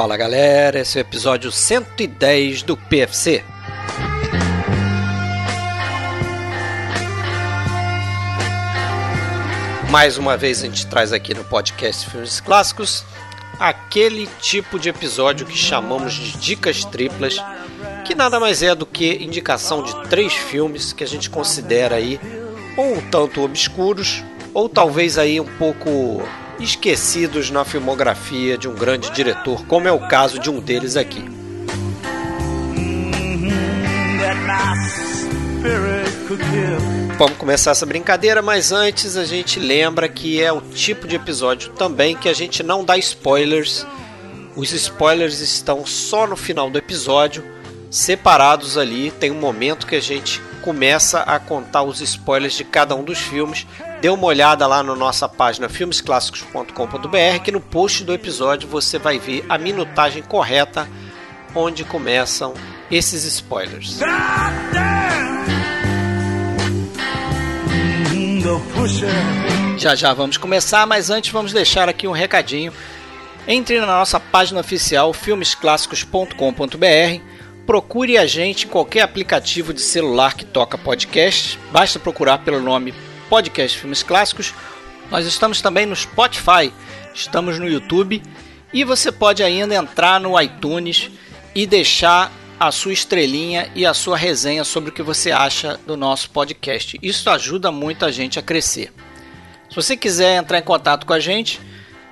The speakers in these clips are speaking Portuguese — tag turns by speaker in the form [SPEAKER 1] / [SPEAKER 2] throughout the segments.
[SPEAKER 1] Fala galera, esse é o episódio 110 do PFC. Mais uma vez a gente traz aqui no podcast Filmes Clássicos aquele tipo de episódio que chamamos de dicas triplas, que nada mais é do que indicação de três filmes que a gente considera aí ou um tanto obscuros ou talvez aí um pouco esquecidos na filmografia de um grande diretor, como é o caso de um deles aqui. Vamos começar essa brincadeira, mas antes a gente lembra que é o tipo de episódio também que a gente não dá spoilers. Os spoilers estão só no final do episódio, separados ali. Tem um momento que a gente começa a contar os spoilers de cada um dos filmes Dê uma olhada lá na nossa página filmesclassicos.com.br que no post do episódio você vai ver a minutagem correta onde começam esses spoilers. Já já vamos começar, mas antes vamos deixar aqui um recadinho. Entre na nossa página oficial filmesclassicos.com.br procure a gente em qualquer aplicativo de celular que toca podcast. Basta procurar pelo nome podcast Filmes Clássicos. Nós estamos também no Spotify, estamos no YouTube e você pode ainda entrar no iTunes e deixar a sua estrelinha e a sua resenha sobre o que você acha do nosso podcast. Isso ajuda muito a gente a crescer. Se você quiser entrar em contato com a gente,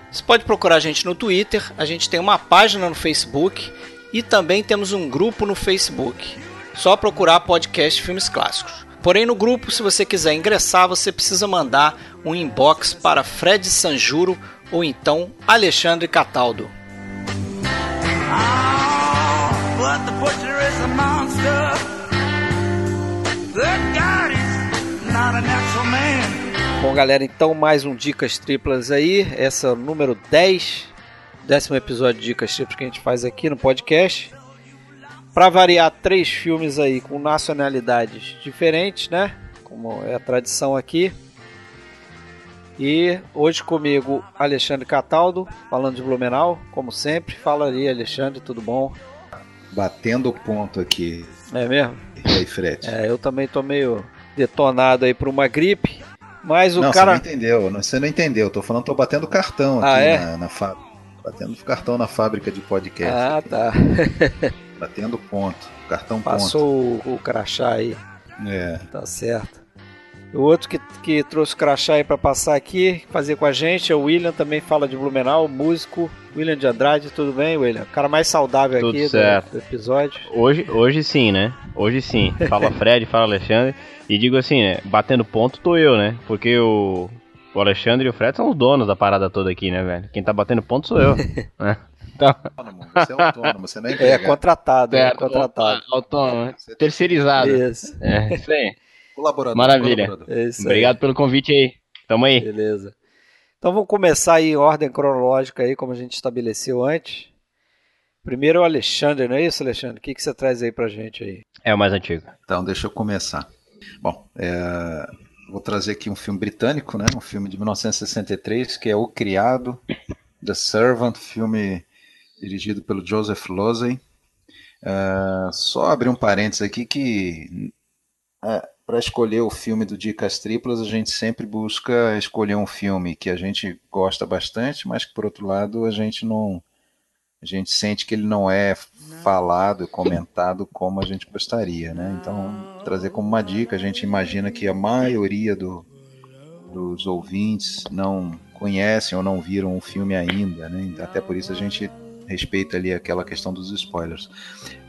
[SPEAKER 1] você pode procurar a gente no Twitter, a gente tem uma página no Facebook e também temos um grupo no Facebook. Só procurar podcast Filmes Clássicos. Porém, no grupo, se você quiser ingressar, você precisa mandar um inbox para Fred Sanjuro ou então Alexandre Cataldo. Bom, galera, então mais um Dicas Triplas aí. Essa é o número 10, décimo episódio de Dicas Triplas que a gente faz aqui no podcast. Para variar, três filmes aí com nacionalidades diferentes, né? Como é a tradição aqui. E hoje comigo Alexandre Cataldo, falando de Blumenau, como sempre. Fala aí, Alexandre, tudo bom?
[SPEAKER 2] Batendo ponto aqui.
[SPEAKER 1] É mesmo?
[SPEAKER 2] E aí, Fred?
[SPEAKER 1] É, eu também tô meio detonado aí por uma gripe. Mas o
[SPEAKER 2] não,
[SPEAKER 1] cara.
[SPEAKER 2] Você não entendeu, você não entendeu. Tô falando, tô batendo cartão
[SPEAKER 1] ah,
[SPEAKER 2] aqui
[SPEAKER 1] é?
[SPEAKER 2] na, na fábrica. Batendo cartão na fábrica de podcast.
[SPEAKER 1] Ah,
[SPEAKER 2] aqui.
[SPEAKER 1] tá.
[SPEAKER 2] Batendo ponto. Cartão
[SPEAKER 1] Passou
[SPEAKER 2] ponto.
[SPEAKER 1] o, o crachá aí.
[SPEAKER 2] É.
[SPEAKER 1] Tá certo. O outro que, que trouxe o crachá aí pra passar aqui, fazer com a gente, é o William, também fala de Blumenau, músico. William de Andrade, tudo bem, William? O cara mais saudável
[SPEAKER 3] Tudo
[SPEAKER 1] aqui do,
[SPEAKER 3] certo.
[SPEAKER 1] do episódio.
[SPEAKER 3] Hoje, hoje sim, né? Hoje sim. Fala Fred, fala Alexandre. E digo assim, né? Batendo ponto tô eu, né? Porque o, o Alexandre e o Fred são os donos da parada toda aqui, né, velho? Quem tá batendo ponto sou eu. né? Então,
[SPEAKER 2] Autônomo, Você é autônomo, você não é
[SPEAKER 1] É, contratado, é
[SPEAKER 3] certo,
[SPEAKER 1] contratado.
[SPEAKER 3] autônomo, né?
[SPEAKER 2] É
[SPEAKER 3] terceirizado.
[SPEAKER 1] Isso,
[SPEAKER 3] É, isso aí.
[SPEAKER 2] Colaborador.
[SPEAKER 3] Maravilha.
[SPEAKER 2] colaborador.
[SPEAKER 1] é.
[SPEAKER 3] Obrigado pelo convite aí. Tamo aí.
[SPEAKER 1] Beleza. Então vamos começar aí em ordem cronológica aí, como a gente estabeleceu antes. Primeiro é o Alexandre, não é isso, Alexandre? O que, que você traz aí pra gente aí?
[SPEAKER 3] É o mais antigo.
[SPEAKER 2] Então, deixa eu começar. Bom, é, vou trazer aqui um filme britânico, né? Um filme de 1963, que é O Criado, The Servant, filme dirigido pelo Joseph Losey. É, só abrir um parênteses aqui que para escolher o filme do Dicas Triplas, a gente sempre busca escolher um filme que a gente gosta bastante, mas que por outro lado a gente não a gente sente que ele não é falado e comentado como a gente gostaria, né? Então, trazer como uma dica, a gente imagina que a maioria do, dos ouvintes não conhecem ou não viram o filme ainda, né? Até por isso a gente respeita ali aquela questão dos spoilers.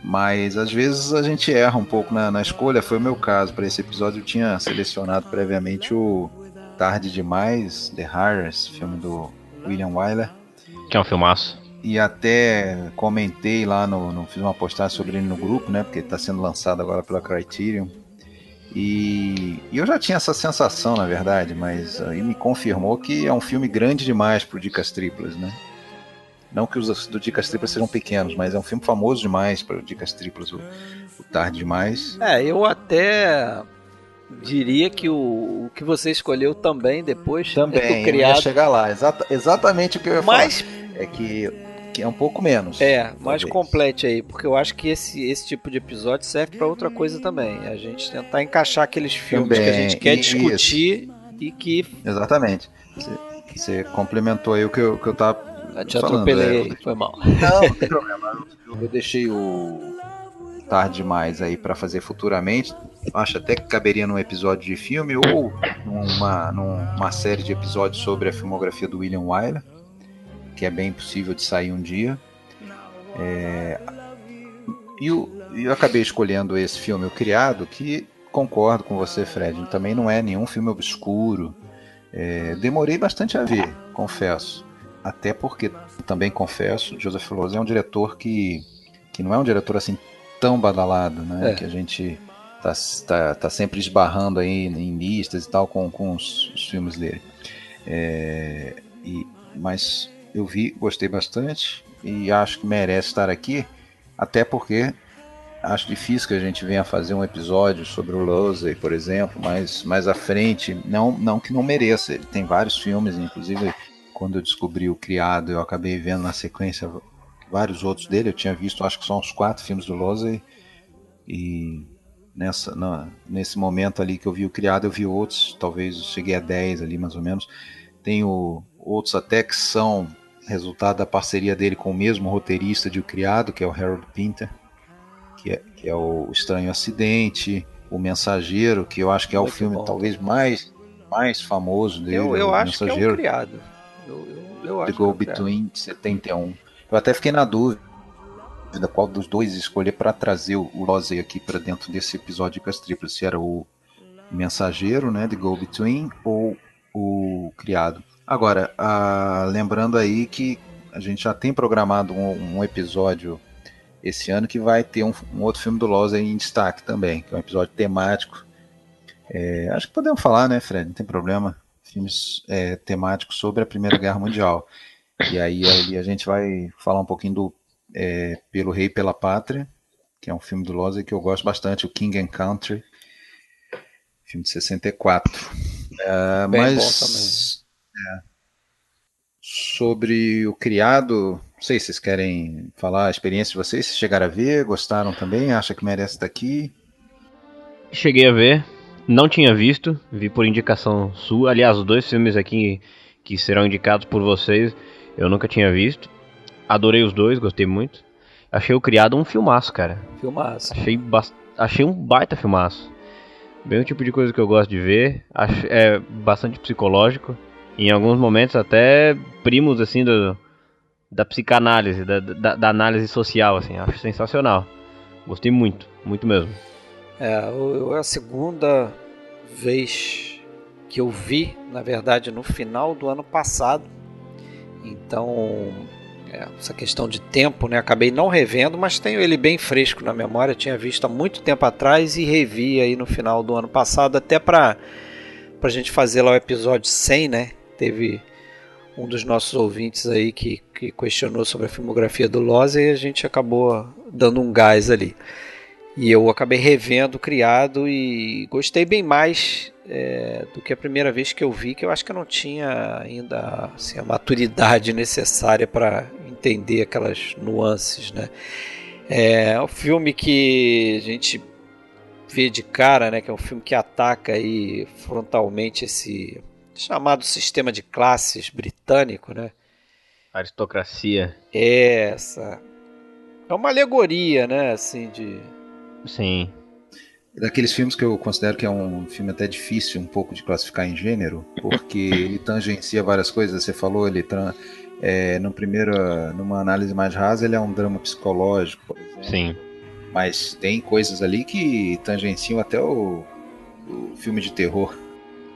[SPEAKER 2] Mas às vezes a gente erra um pouco na, na escolha, foi o meu caso. Para esse episódio eu tinha selecionado previamente o Tarde Demais, The Harris, filme do William Wyler.
[SPEAKER 3] Que é um filmaço.
[SPEAKER 2] E até comentei lá no, no fiz uma postagem sobre ele no grupo, né? Porque está sendo lançado agora pela Criterion. E, e eu já tinha essa sensação, na verdade, mas aí me confirmou que é um filme grande demais pro Dicas Triplas, né? Não que os do Dicas Triplas sejam pequenos, mas é um filme famoso demais para o Dicas Triplas, o, o Tarde Demais.
[SPEAKER 1] É, eu até diria que o, o que você escolheu também depois
[SPEAKER 2] Também,
[SPEAKER 1] é
[SPEAKER 2] eu ia
[SPEAKER 1] criado.
[SPEAKER 2] chegar lá. Exata, exatamente o que eu ia
[SPEAKER 1] Mas
[SPEAKER 2] falar. É que, é um pouco menos.
[SPEAKER 1] É, mais complete aí, porque eu acho que esse, esse tipo de episódio serve para outra coisa também. A gente tentar encaixar aqueles filmes também, que a gente quer isso. discutir e que.
[SPEAKER 2] Exatamente. Você, você complementou aí o que eu, que eu tava.
[SPEAKER 1] Eu te falando, atropelei, é, foi mal.
[SPEAKER 2] Não, não tem problema. Eu deixei o tarde demais aí para fazer futuramente. Acho até que caberia num episódio de filme ou numa, numa série de episódios sobre a filmografia do William Wyler, que é bem possível de sair um dia. É, e eu, eu acabei escolhendo esse filme, O Criado, que concordo com você, Fred, também não é nenhum filme obscuro. É, demorei bastante a ver, confesso. Até porque, também confesso, Joseph Lose é um diretor que, que não é um diretor assim tão badalado, né? É. Que a gente tá, tá, tá sempre esbarrando aí em listas e tal com, com os, os filmes dele. É, e, mas eu vi, gostei bastante e acho que merece estar aqui, até porque acho difícil que a gente venha fazer um episódio sobre o Losey, por exemplo, mas mais à frente, não, não que não mereça. Ele tem vários filmes, inclusive quando eu descobri o Criado, eu acabei vendo na sequência vários outros dele. Eu tinha visto, acho que são uns quatro filmes do Losey e nessa na, nesse momento ali que eu vi o Criado, eu vi outros, talvez eu cheguei a 10 ali mais ou menos. Tenho outros até que são resultado da parceria dele com o mesmo roteirista de O Criado, que é o Harold Pinter que é, que é o Estranho Acidente, O Mensageiro, que eu acho que é Muito o filme bom. talvez mais, mais famoso dele.
[SPEAKER 1] Eu, eu acho Mensageiro. que é o criado. Eu, eu, eu
[SPEAKER 2] The Go é Between, de 71. Eu até fiquei na dúvida qual dos dois escolher para trazer o Losey aqui para dentro desse episódio de Triplas, se era o Mensageiro, né, The Go Between, ou o Criado. Agora, ah, lembrando aí que a gente já tem programado um, um episódio esse ano que vai ter um, um outro filme do Loz em destaque também, que é um episódio temático. É, acho que podemos falar, né, Fred? Não tem problema. Filmes é, temáticos sobre a Primeira Guerra Mundial. E aí, aí a gente vai falar um pouquinho do é, Pelo Rei e pela Pátria, que é um filme do Loz que eu gosto bastante, o King and Country, filme de 64. É, Bem mas. É, sobre o criado, não sei se vocês querem falar a experiência de vocês, se chegaram a ver, gostaram também, acha que merece estar aqui?
[SPEAKER 3] Cheguei a ver, não tinha visto, vi por indicação sua. Aliás, os dois filmes aqui que serão indicados por vocês, eu nunca tinha visto. Adorei os dois, gostei muito. Achei o criado um filmaço, cara.
[SPEAKER 1] Filmaço.
[SPEAKER 3] Achei, achei um baita filmaço. Bem o tipo de coisa que eu gosto de ver. Acho, é bastante psicológico. Em alguns momentos até primos assim do, da psicanálise, da, da, da, análise social, assim, acho sensacional. Gostei muito, muito mesmo.
[SPEAKER 1] É, a segunda vez que eu vi, na verdade, no final do ano passado. Então, é, essa questão de tempo, né? Acabei não revendo, mas tenho ele bem fresco na memória. Tinha visto há muito tempo atrás e revi aí no final do ano passado, até para a gente fazer lá o episódio 100, né? Teve um dos nossos ouvintes aí que, que questionou sobre a filmografia do Loz e a gente acabou dando um gás ali. E eu acabei revendo Criado e gostei bem mais é, do que a primeira vez que eu vi, que eu acho que eu não tinha ainda assim, a maturidade necessária para entender aquelas nuances. Né? É um filme que a gente vê de cara, né, que é um filme que ataca aí frontalmente esse chamado sistema de classes britânico, né?
[SPEAKER 3] Aristocracia.
[SPEAKER 1] Essa. É uma alegoria, né? Assim, de.
[SPEAKER 3] Sim.
[SPEAKER 2] Daqueles filmes que eu considero que é um filme até difícil um pouco de classificar em gênero, porque ele tangencia várias coisas. Você falou, ele é, no primeiro, numa análise mais rasa, ele é um drama psicológico, por exemplo.
[SPEAKER 3] Sim.
[SPEAKER 2] Mas tem coisas ali que tangenciam até o, o filme de terror.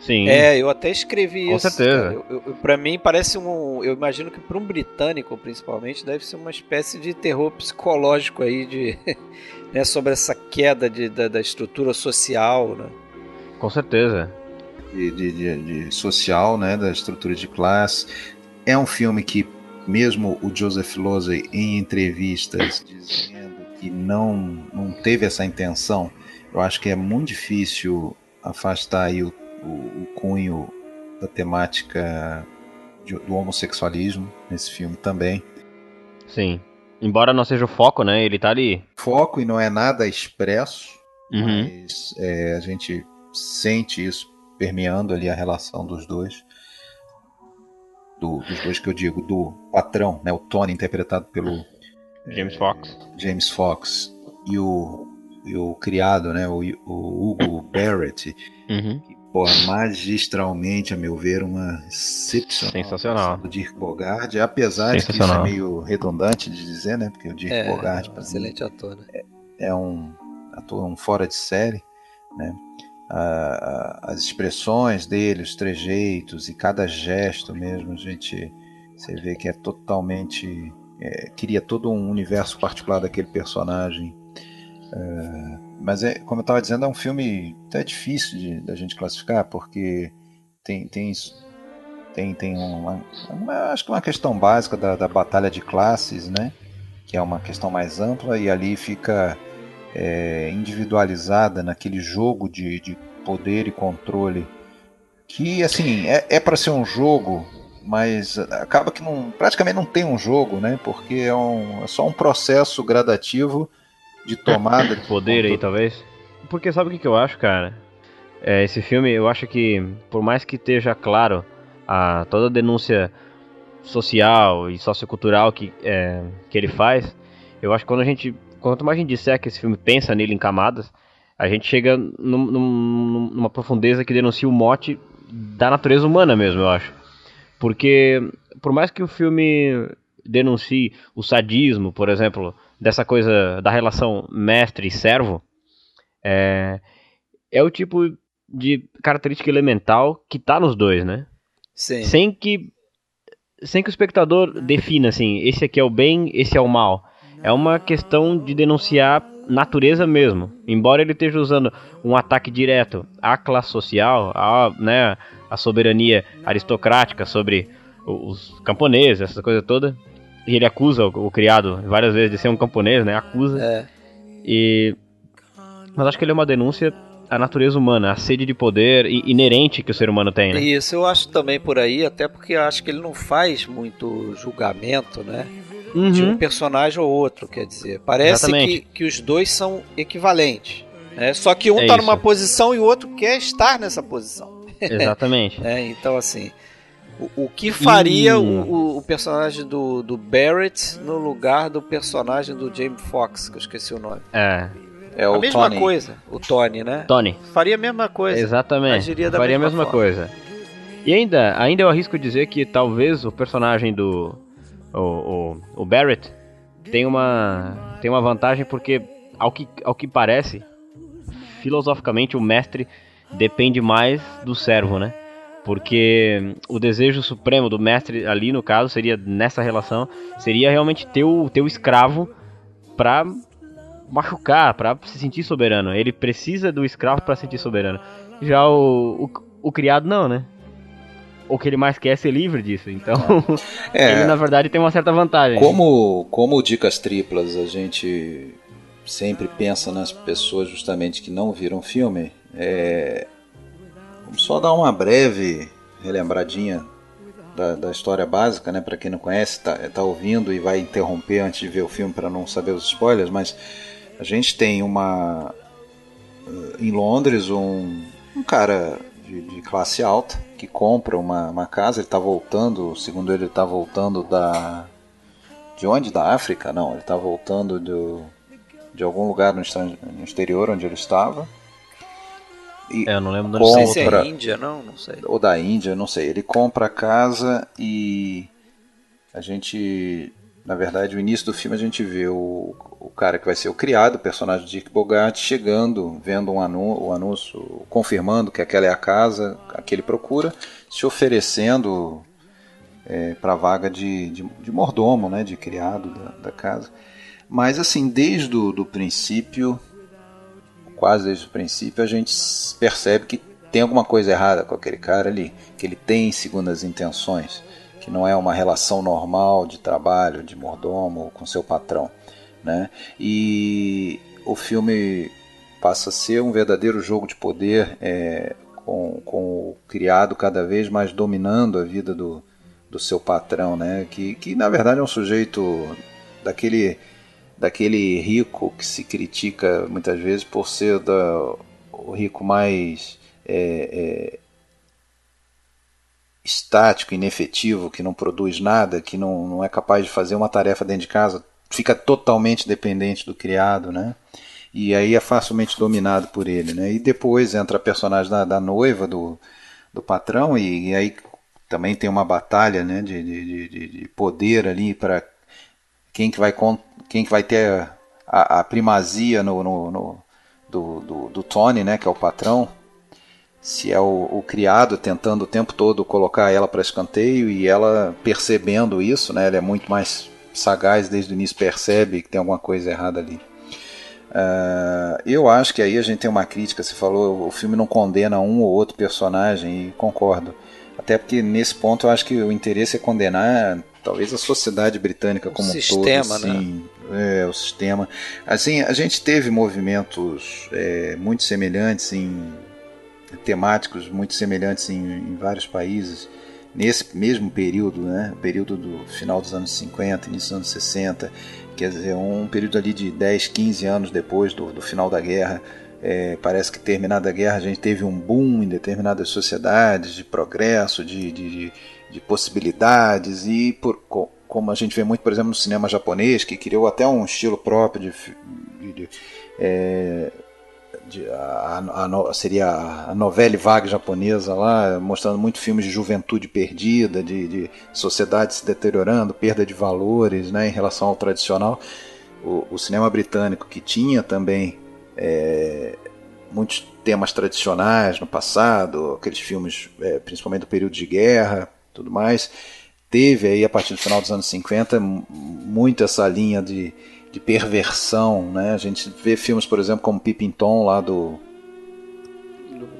[SPEAKER 3] Sim.
[SPEAKER 1] É, eu até escrevi
[SPEAKER 3] Com
[SPEAKER 1] isso.
[SPEAKER 3] Com certeza.
[SPEAKER 1] Eu, eu, pra mim parece um. Eu imagino que para um britânico, principalmente, deve ser uma espécie de terror psicológico aí, de, né, sobre essa queda de, da, da estrutura social, né?
[SPEAKER 3] Com certeza.
[SPEAKER 2] De, de, de, de social, né, da estrutura de classe. É um filme que, mesmo o Joseph Losey, em entrevistas, dizendo que não, não teve essa intenção, eu acho que é muito difícil afastar aí o o, o cunho da temática de, do homossexualismo nesse filme também.
[SPEAKER 3] Sim. Embora não seja o foco, né? Ele tá ali.
[SPEAKER 2] Foco e não é nada expresso,
[SPEAKER 3] Uhum.
[SPEAKER 2] mas é, a gente sente isso permeando ali a relação dos dois. Do- dos dois que eu digo, do patrão, né? O Tony, interpretado pelo
[SPEAKER 3] James Fox.
[SPEAKER 2] James Fox, e o, e o criado, né? O, o Hugo Barrett,
[SPEAKER 3] Uhum.
[SPEAKER 2] Porra, magistralmente, a meu ver, uma excepcional.
[SPEAKER 3] Sensacional.
[SPEAKER 2] Do Dirk Bogarde, apesar de que isso é meio redundante de dizer, né? Porque o Dirk
[SPEAKER 1] É,
[SPEAKER 2] Bogarde pra mim,
[SPEAKER 1] excelente ator, né?
[SPEAKER 2] é um ator um fora de série, né? A- a- as expressões dele, os trejeitos e cada gesto mesmo, a gente você vê que é totalmente é, cria todo um universo particular daquele personagem. É, mas é, como eu estava dizendo, é um filme até difícil de, da gente classificar porque tem tem isso- tem, tem uma, uma- acho que uma questão básica da, da batalha de classes, né? Que é uma questão mais ampla e ali fica é, individualizada naquele jogo de, de poder e controle que assim é, é para ser um jogo mas acaba que não, praticamente não tem um jogo né porque é, um, é só um processo gradativo de tomada de
[SPEAKER 3] Poder aí, talvez. Porque sabe o que, que eu acho, cara? É, esse filme, eu acho que, por mais que esteja claro a, toda a denúncia social e sociocultural que, é, que ele faz, eu acho que quando a gente. Quanto mais a gente disser que esse filme pensa nele em camadas, a gente chega num- num- numa profundeza que denuncia o mote da natureza humana mesmo, eu acho. Porque, por mais que o filme denuncie o sadismo, por exemplo, dessa coisa da relação mestre e servo, é, é o tipo de característica elemental que tá nos dois, né?
[SPEAKER 1] Sim.
[SPEAKER 3] Sem que sem que o espectador defina assim, esse aqui é o bem, esse é o mal. É uma questão de denunciar natureza mesmo. Embora ele esteja usando um ataque direto à classe social, à, né, à soberania aristocrática sobre os camponeses, essa coisa toda. E ele acusa o, o criado várias vezes de ser um camponês, né? Acusa.
[SPEAKER 1] É.
[SPEAKER 3] E mas acho que ele é uma denúncia à natureza humana, à sede de poder inerente que o ser humano tem, né?
[SPEAKER 1] Isso, eu acho também por aí, até porque acho que ele não faz muito julgamento, né? De um
[SPEAKER 3] Uhum.
[SPEAKER 1] personagem ou outro, quer dizer. Parece
[SPEAKER 3] Exatamente.
[SPEAKER 1] que, que os dois são equivalentes. Né? Só que um
[SPEAKER 3] É
[SPEAKER 1] tá
[SPEAKER 3] isso.
[SPEAKER 1] numa posição e o outro quer estar nessa posição.
[SPEAKER 3] Exatamente.
[SPEAKER 1] né? Então, assim, o, o que faria
[SPEAKER 3] Hum.
[SPEAKER 1] o, o- personagem do, do Barrett no lugar do personagem do James Fox, que eu esqueci o nome?
[SPEAKER 3] É.
[SPEAKER 2] é
[SPEAKER 1] a
[SPEAKER 2] o
[SPEAKER 1] mesma
[SPEAKER 2] Tony
[SPEAKER 1] coisa, o Tony, né?
[SPEAKER 3] Tony.
[SPEAKER 1] Faria a mesma coisa.
[SPEAKER 3] Exatamente.
[SPEAKER 1] agiria da
[SPEAKER 3] Faria a
[SPEAKER 1] mesma
[SPEAKER 3] mesma
[SPEAKER 1] forma.
[SPEAKER 3] coisa. E ainda, ainda eu arrisco dizer que talvez o personagem do o, o, o Barrett tem uma tem uma vantagem porque ao que ao que parece filosoficamente o mestre depende mais do servo, né? Porque o desejo supremo do mestre ali no caso seria nessa relação seria realmente ter o teu escravo pra machucar, pra se sentir soberano. Ele precisa do escravo pra se sentir soberano. Já o, o, o criado não, né? O que ele mais quer é ser livre disso. Então,
[SPEAKER 2] É,
[SPEAKER 3] ele na verdade tem uma certa vantagem.
[SPEAKER 2] Como, como dicas triplas, a gente sempre pensa nas pessoas justamente que não viram o filme. É, vamos só dar uma breve relembradinha da, da história básica, né? Para quem não conhece, tá, tá ouvindo e vai interromper antes de ver o filme para não saber os spoilers, mas a gente tem uma eh, em Londres um, um cara de, de classe alta que compra uma, uma casa. Ele está voltando, segundo ele, está voltando da de onde? Da África? Não, ele está voltando do, de algum lugar no, no exterior onde ele estava. E,
[SPEAKER 3] É, eu não lembro do
[SPEAKER 1] Não sei se
[SPEAKER 2] Compra.
[SPEAKER 1] é Índia, não, não sei.
[SPEAKER 2] ou da Índia, não sei. Ele compra a casa e a gente, na verdade, o início do filme a gente vê o, o cara que vai ser o criado, o personagem de Dick Bogart, chegando, vendo um anu o anúncio, confirmando que aquela é a casa a que ele procura, se oferecendo para a vaga de, de, de mordomo, né, de criado da, da casa. Mas assim, desde o do princípio, quase desde o princípio, a gente percebe que tem alguma coisa errada com aquele cara ali, que ele tem segundas intenções, que não é uma relação normal de trabalho, de mordomo com seu patrão, né? E o filme passa a ser um verdadeiro jogo de poder, é, com, com o criado cada vez mais dominando a vida do, do seu patrão, né? Que, que na verdade é um sujeito daquele, daquele rico que se critica muitas vezes por ser da, o rico mais é, é, estático, inefetivo, que não produz nada, que não, não é capaz de fazer uma tarefa dentro de casa, fica totalmente dependente do criado, né? E aí é facilmente dominado por ele, né? E depois entra a personagem da, da noiva do, do patrão e, e, aí também tem uma batalha, né? De, de, de, de poder ali para quem que vai quem que vai ter a, a primazia no, no, no do, do, do, Tony, né? Que é o patrão. Se é o, o criado tentando o tempo todo colocar ela para escanteio e ela percebendo isso, né? Ela é muito mais sagaz desde o início percebe que tem alguma coisa errada ali. Uh, eu acho que aí a gente tem uma crítica. Você falou, o filme não condena um ou outro personagem, e concordo. Até porque nesse ponto eu acho que o interesse é condenar talvez a sociedade britânica como um sistema, todo. Assim, né? É, o sistema. Assim, a gente teve movimentos é, muito semelhantes em temáticos muito semelhantes em, em vários países nesse mesmo período, né, período do final dos anos 50, início dos anos 60, quer dizer, um período ali de 10, 15 anos depois do, do final da guerra. É, parece que terminada a guerra a gente teve um boom em determinadas sociedades de progresso, de, de, de possibilidades e por, como a gente vê muito, por exemplo, no cinema japonês, que criou até um estilo próprio de, de, de é, de, a, a, seria a novela vague japonesa lá, mostrando muito filmes de juventude perdida, de, de, sociedade se deteriorando, perda de valores né, em relação ao tradicional. O, o cinema britânico, que tinha também é, muitos temas tradicionais no passado, aqueles filmes é, principalmente do período de guerra, tudo mais, teve aí a partir do final dos anos 50 muito essa linha de de perversão, né? A gente vê filmes, por exemplo, como Pippin Tom lá do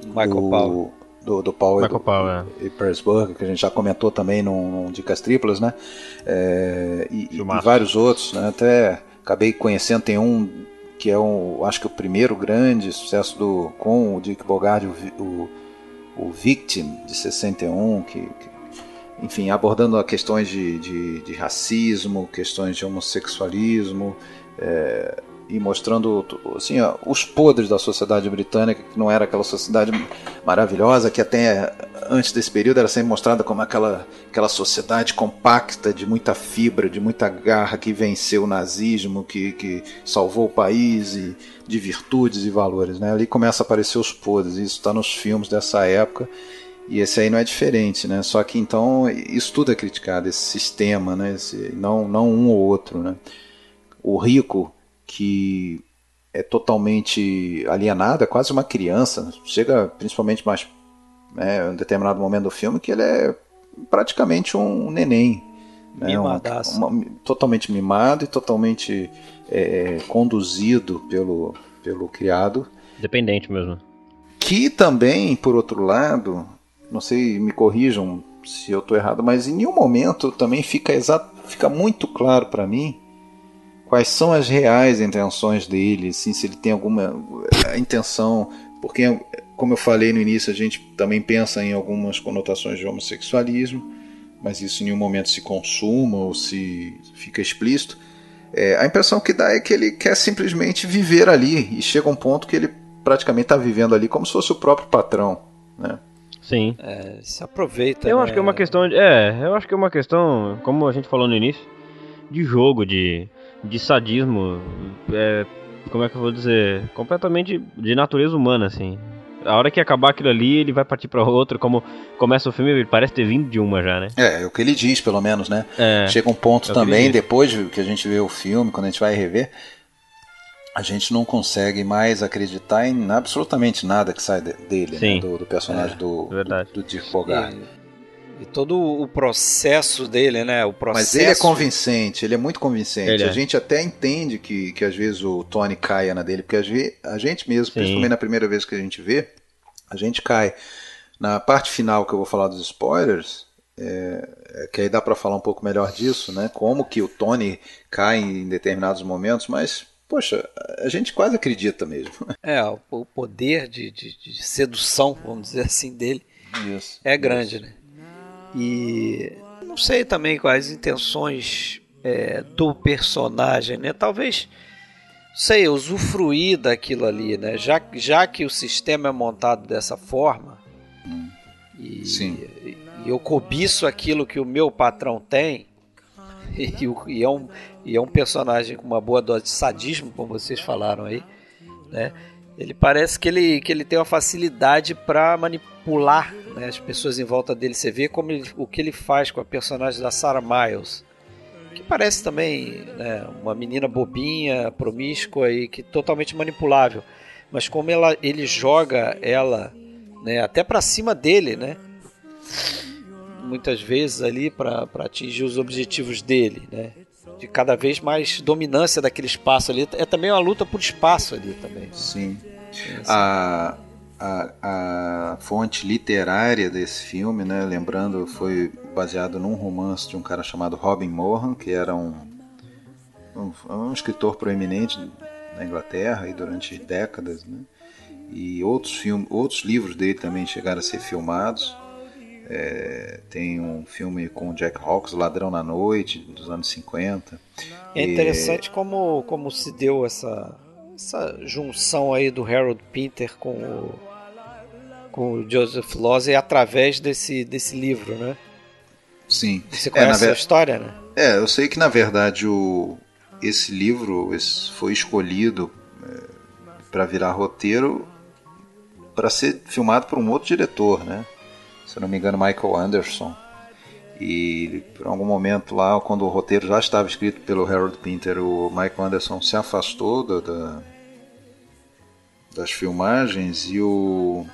[SPEAKER 1] Michael do, Powell.
[SPEAKER 2] Do, do Paul
[SPEAKER 3] Michael e, Powell,
[SPEAKER 2] é. e Pearsburg, que a gente já comentou também no, no Dicas Triplas, né? É, e, e, vários outros, né? Até acabei conhecendo, tem um que é um, acho que o primeiro grande sucesso do com o Dick Bogard, o, o, o Victim de 61, que, que enfim, abordando questões de, de, de racismo, questões de homossexualismo, é, e mostrando assim, ó, os podres da sociedade britânica, que não era aquela sociedade maravilhosa, que até antes desse período era sempre mostrada como aquela, aquela sociedade compacta, de muita fibra, de muita garra, que venceu o nazismo, que, que salvou o país, e de virtudes e valores. Né? Ali começa a aparecer os podres, isso está nos filmes dessa época e esse aí não é diferente, né? Só que então isso tudo é criticado, esse sistema, né? Esse, não, não um ou outro, né? O rico que é totalmente alienado, é quase uma criança, chega principalmente mais né, em um determinado momento do filme que ele é praticamente um neném, né? Uma, uma, totalmente mimado e totalmente é, conduzido pelo, pelo criado.
[SPEAKER 3] Dependente mesmo.
[SPEAKER 2] Que também, por outro lado, não sei, me corrijam se eu estou errado, mas em nenhum momento também fica exato, fica muito claro para mim quais são as reais intenções dele, assim, se ele tem alguma intenção, porque como eu falei no início, a gente também pensa em algumas conotações de homossexualismo, mas isso em nenhum momento se consuma ou se fica explícito. É, a impressão que dá é que ele quer simplesmente viver ali e chega um ponto que ele praticamente está vivendo ali como se fosse o próprio patrão, né?
[SPEAKER 3] Sim.
[SPEAKER 1] É, se aproveita.
[SPEAKER 3] Eu
[SPEAKER 1] né?
[SPEAKER 3] acho que é uma questão de, é, eu acho que é uma questão, como a gente falou no início, de jogo, de, de sadismo, é, como é que eu vou dizer, completamente de natureza humana, assim. A hora que acabar aquilo ali, ele vai partir para outro. Como começa o filme, ele parece ter vindo de uma já, né?
[SPEAKER 2] É, é o que ele diz, pelo menos, né? É, Chega um ponto é também, depois que a gente vê o filme, quando a gente vai rever, a gente não consegue mais acreditar em absolutamente nada que sai dele, né? do, do, personagem é, do, do, do Dirk Bogart.
[SPEAKER 1] E, e, todo o processo dele, né? O processo...
[SPEAKER 2] Mas ele é convincente, ele é muito convincente. Ele a é. gente até entende que, que às vezes o Tony caia na dele, porque às vezes, a gente mesmo, Sim. principalmente na primeira vez que a gente vê, a gente cai. Na parte final que eu vou falar dos spoilers, é, é que aí dá para falar um pouco melhor disso, né? Como que o Tony cai em determinados momentos, mas poxa, a gente quase acredita mesmo.
[SPEAKER 1] É, o poder de, de, de sedução, vamos dizer assim, dele
[SPEAKER 2] isso,
[SPEAKER 1] é grande, isso. né? E não sei também quais intenções é, do personagem, né? Talvez, sei, usufruir daquilo ali, né? Já, já que o sistema é montado dessa forma,
[SPEAKER 2] Sim.
[SPEAKER 1] e, e eu cobiço aquilo que o meu patrão tem, e, e é um, e é um personagem com uma boa dose de sadismo, como vocês falaram aí, né? Ele parece que ele, que ele tem uma facilidade para manipular né, as pessoas em volta dele. Você vê como ele- o que ele faz com a personagem da Sarah Miles, que parece também né, uma menina bobinha, promíscua e que totalmente manipulável. Mas como ela, ele joga ela né, até para cima dele, né? Muitas vezes ali para atingir os objetivos dele, né? De cada vez mais dominância daquele espaço ali. É também uma luta por espaço ali também.
[SPEAKER 2] Sim. A, a, a fonte literária desse filme, né, lembrando, foi baseado num romance de um cara chamado Robin Mohan, que era um, um, um escritor proeminente na Inglaterra e durante décadas, né? E outros, filmes, outros livros dele também chegaram a ser filmados. É, tem um filme com Jack Hawkes, Ladrão na Noite, dos anos 50.
[SPEAKER 1] É interessante como, como se deu essa, essa junção aí do Harold Pinter com o, com o Joseph Losey através desse, desse livro, né?
[SPEAKER 2] Sim.
[SPEAKER 1] Você
[SPEAKER 2] É,
[SPEAKER 1] conhece
[SPEAKER 2] ver-
[SPEAKER 1] a história, né?
[SPEAKER 2] É, eu sei que na verdade o, esse livro esse foi escolhido para virar roteiro para ser filmado por um outro diretor, né? Se não me engano, Michael Anderson. E por algum momento lá, quando o roteiro já estava escrito pelo Harold Pinter, o Michael Anderson se afastou da, da- das filmagens e o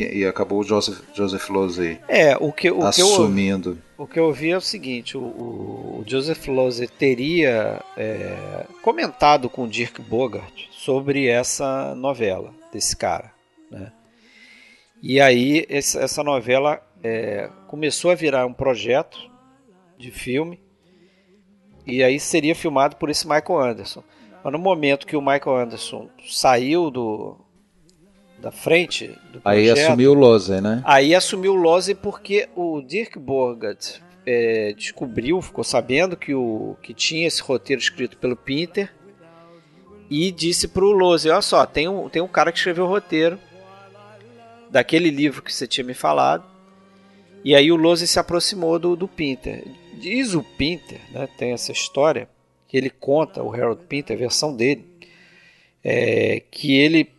[SPEAKER 2] e acabou o Joseph, Joseph Losey
[SPEAKER 1] É, o que, o que, eu,
[SPEAKER 2] assumindo.
[SPEAKER 1] o que eu ouvi é o seguinte: o, o Joseph Losey teria é, comentado com o Dirk Bogart sobre essa novela desse cara, né? E aí essa novela é, começou a virar um projeto de filme e aí seria filmado por esse Michael Anderson. Mas no momento que o Michael Anderson saiu do da frente do
[SPEAKER 2] Aí
[SPEAKER 1] projeto,
[SPEAKER 2] assumiu o Losey, né?
[SPEAKER 1] Aí assumiu o Lose porque o Dirk Bogart é, descobriu, ficou sabendo que, o, que tinha esse roteiro escrito pelo Pinter e disse pro Lose, olha só, tem um, tem um cara que escreveu o roteiro daquele livro que você tinha me falado. E aí o Lose se aproximou do, do Pinter. Diz o Pinter, né, tem essa história, que ele conta, o Harold Pinter, a versão dele, é, que ele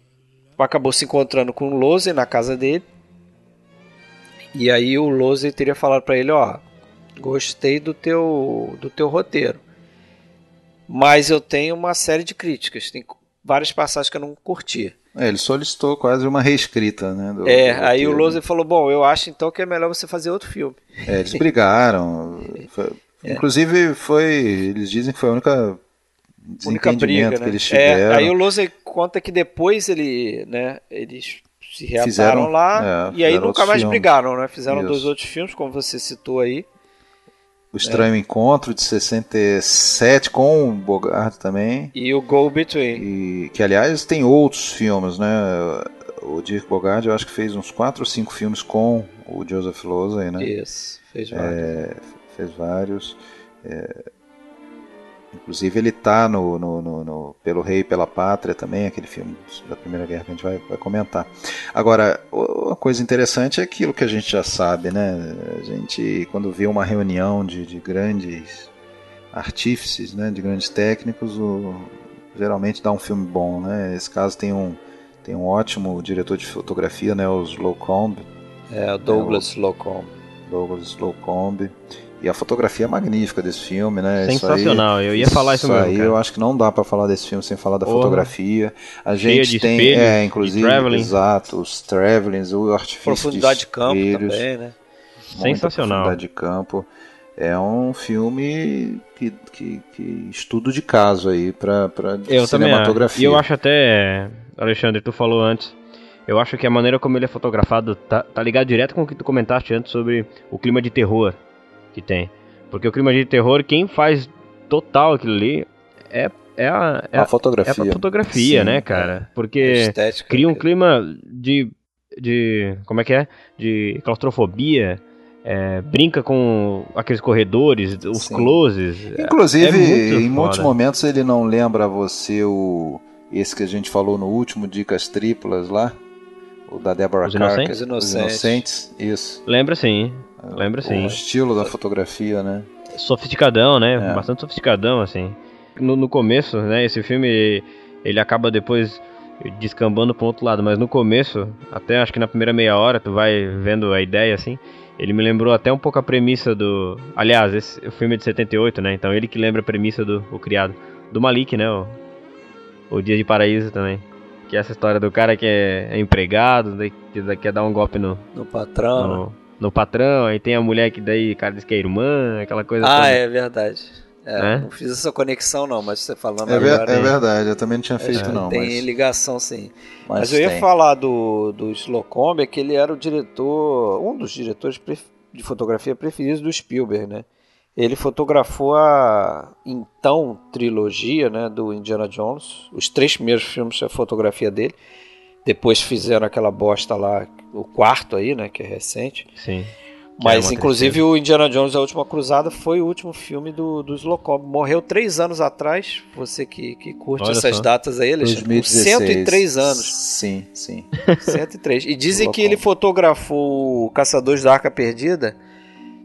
[SPEAKER 1] acabou se encontrando com o Lose na casa dele. E aí o Lose teria falado para ele, ó, gostei do teu do teu roteiro. Mas eu tenho uma série de críticas, tem várias passagens que eu não curti.
[SPEAKER 2] É, ele solicitou quase uma reescrita, né? do-
[SPEAKER 1] é,
[SPEAKER 2] do
[SPEAKER 1] aí o
[SPEAKER 2] roteiro.
[SPEAKER 1] Lose falou, bom, eu acho então que é melhor você fazer outro filme.
[SPEAKER 2] É, eles brigaram. Foi-
[SPEAKER 1] É.
[SPEAKER 2] Inclusive, foi. Eles dizem que foi a única
[SPEAKER 1] única briga, né?
[SPEAKER 2] que eles
[SPEAKER 1] É,
[SPEAKER 2] tiveram.
[SPEAKER 1] aí o Lose conta que depois ele, né, eles se reataram
[SPEAKER 2] Fizeram-
[SPEAKER 1] lá
[SPEAKER 2] é,
[SPEAKER 1] e aí nunca mais
[SPEAKER 2] filmes.
[SPEAKER 1] brigaram, né? Fizeram
[SPEAKER 2] Isso.
[SPEAKER 1] dois outros filmes, como você citou aí.
[SPEAKER 2] O Estranho Encontro de 67 com o Bogart também.
[SPEAKER 1] E o Go Between.
[SPEAKER 2] E que aliás tem outros filmes, né? O Dirk Bogart eu acho que fez uns 4 ou 5 filmes com o Joseph Losey, né?
[SPEAKER 1] Isso, fez vários.
[SPEAKER 2] fez vários. É, inclusive ele tá no, no, no- no Pelo Rei e pela Pátria também, aquele filme da Primeira Guerra que a gente vai, vai comentar. Agora, o- uma coisa interessante é aquilo que a gente já sabe, né? A gente, quando vê uma reunião de, de grandes artífices, né? de grandes técnicos, o- geralmente dá um filme bom, né? Esse caso tem um, tem um ótimo diretor de fotografia, né? O Slocombe,
[SPEAKER 1] É, o Douglas Slocum.
[SPEAKER 2] Douglas Slocombe. E a fotografia é magnífica desse filme, né? Isso
[SPEAKER 3] Sensacional, eu ia falar isso mesmo,
[SPEAKER 2] aí
[SPEAKER 3] cara.
[SPEAKER 2] eu acho que não dá pra falar desse filme sem falar da
[SPEAKER 3] Porra.
[SPEAKER 2] fotografia. A
[SPEAKER 3] Cheia
[SPEAKER 2] gente
[SPEAKER 3] de
[SPEAKER 2] tem,
[SPEAKER 3] espelhos,
[SPEAKER 2] é,
[SPEAKER 3] de
[SPEAKER 2] inclusive,
[SPEAKER 3] traveling.
[SPEAKER 2] exato, os travelings, o artifício
[SPEAKER 1] Profundidade de campo
[SPEAKER 2] espelhos,
[SPEAKER 1] também, né?
[SPEAKER 3] Sensacional.
[SPEAKER 2] profundidade de campo. É um filme que, que, que estudo de caso aí pra, pra
[SPEAKER 3] Eu também acho.
[SPEAKER 2] cinematografia.
[SPEAKER 3] E eu acho até, Alexandre, tu falou antes, eu acho que a maneira como ele é fotografado tá, tá ligado direto com o que tu comentaste antes sobre o clima de terror que tem. Porque o clima de terror, quem faz total aquilo ali é, é a, é
[SPEAKER 2] a
[SPEAKER 3] a,
[SPEAKER 2] fotografia.
[SPEAKER 3] é a fotografia,
[SPEAKER 2] Sim,
[SPEAKER 3] né,
[SPEAKER 2] é.
[SPEAKER 3] cara?
[SPEAKER 1] A
[SPEAKER 3] Porque
[SPEAKER 1] estética.
[SPEAKER 3] cria um clima de, de. Como é que é? De claustrofobia. é, brinca com aqueles corredores, os Sim. closes.
[SPEAKER 2] Inclusive, é em muitos momentos ele não lembra você o esse que a gente falou no último Dicas Triplas lá, o da Deborah
[SPEAKER 3] Os Carter. Inocentes?
[SPEAKER 2] Os Inocentes. Inocentes, isso.
[SPEAKER 3] Lembra sim, lembra sim.
[SPEAKER 2] O estilo da fotografia, né?
[SPEAKER 3] Sofisticadão, né? É. Bastante sofisticadão, assim. No, no começo, né, esse filme, ele acaba depois descambando para outro lado, mas no começo, até acho que na primeira meia hora, tu vai vendo a ideia, assim, ele me lembrou até um pouco a premissa do. Aliás, esse o filme é de 78, né? Então ele que lembra a premissa do o criado. Do Malik, né? O, o Dia de Paraíso também. Que é essa história do cara que é, é empregado, que quer dar um golpe no.
[SPEAKER 1] No patrão.
[SPEAKER 3] No, né? No patrão, aí tem a mulher que daí, cara diz que é irmã, aquela coisa.
[SPEAKER 1] Ah, toda. é verdade. É, Não fiz essa conexão não, mas você falando
[SPEAKER 2] é, agora... É verdade, eu também não tinha feito não.
[SPEAKER 1] Tem mas... ligação sim. Mas, mas eu ia falar do, do Slocombe, é que ele era o diretor, um dos diretores de fotografia preferidos do Spielberg, né? Ele fotografou a então trilogia né, do Indiana Jones. Os três primeiros filmes é a fotografia dele. Depois fizeram aquela bosta lá, o quarto aí, né? Que é recente.
[SPEAKER 3] Sim.
[SPEAKER 1] Mas, inclusive, o Indiana Jones A Última Cruzada foi o último filme do, do Slocum. Morreu três anos atrás. Você que, que curte Olha essas só. datas aí, ele 2016. 103 anos.
[SPEAKER 2] Sim, sim.
[SPEAKER 1] 103. E dizem que ele fotografou Caçadores da Arca Perdida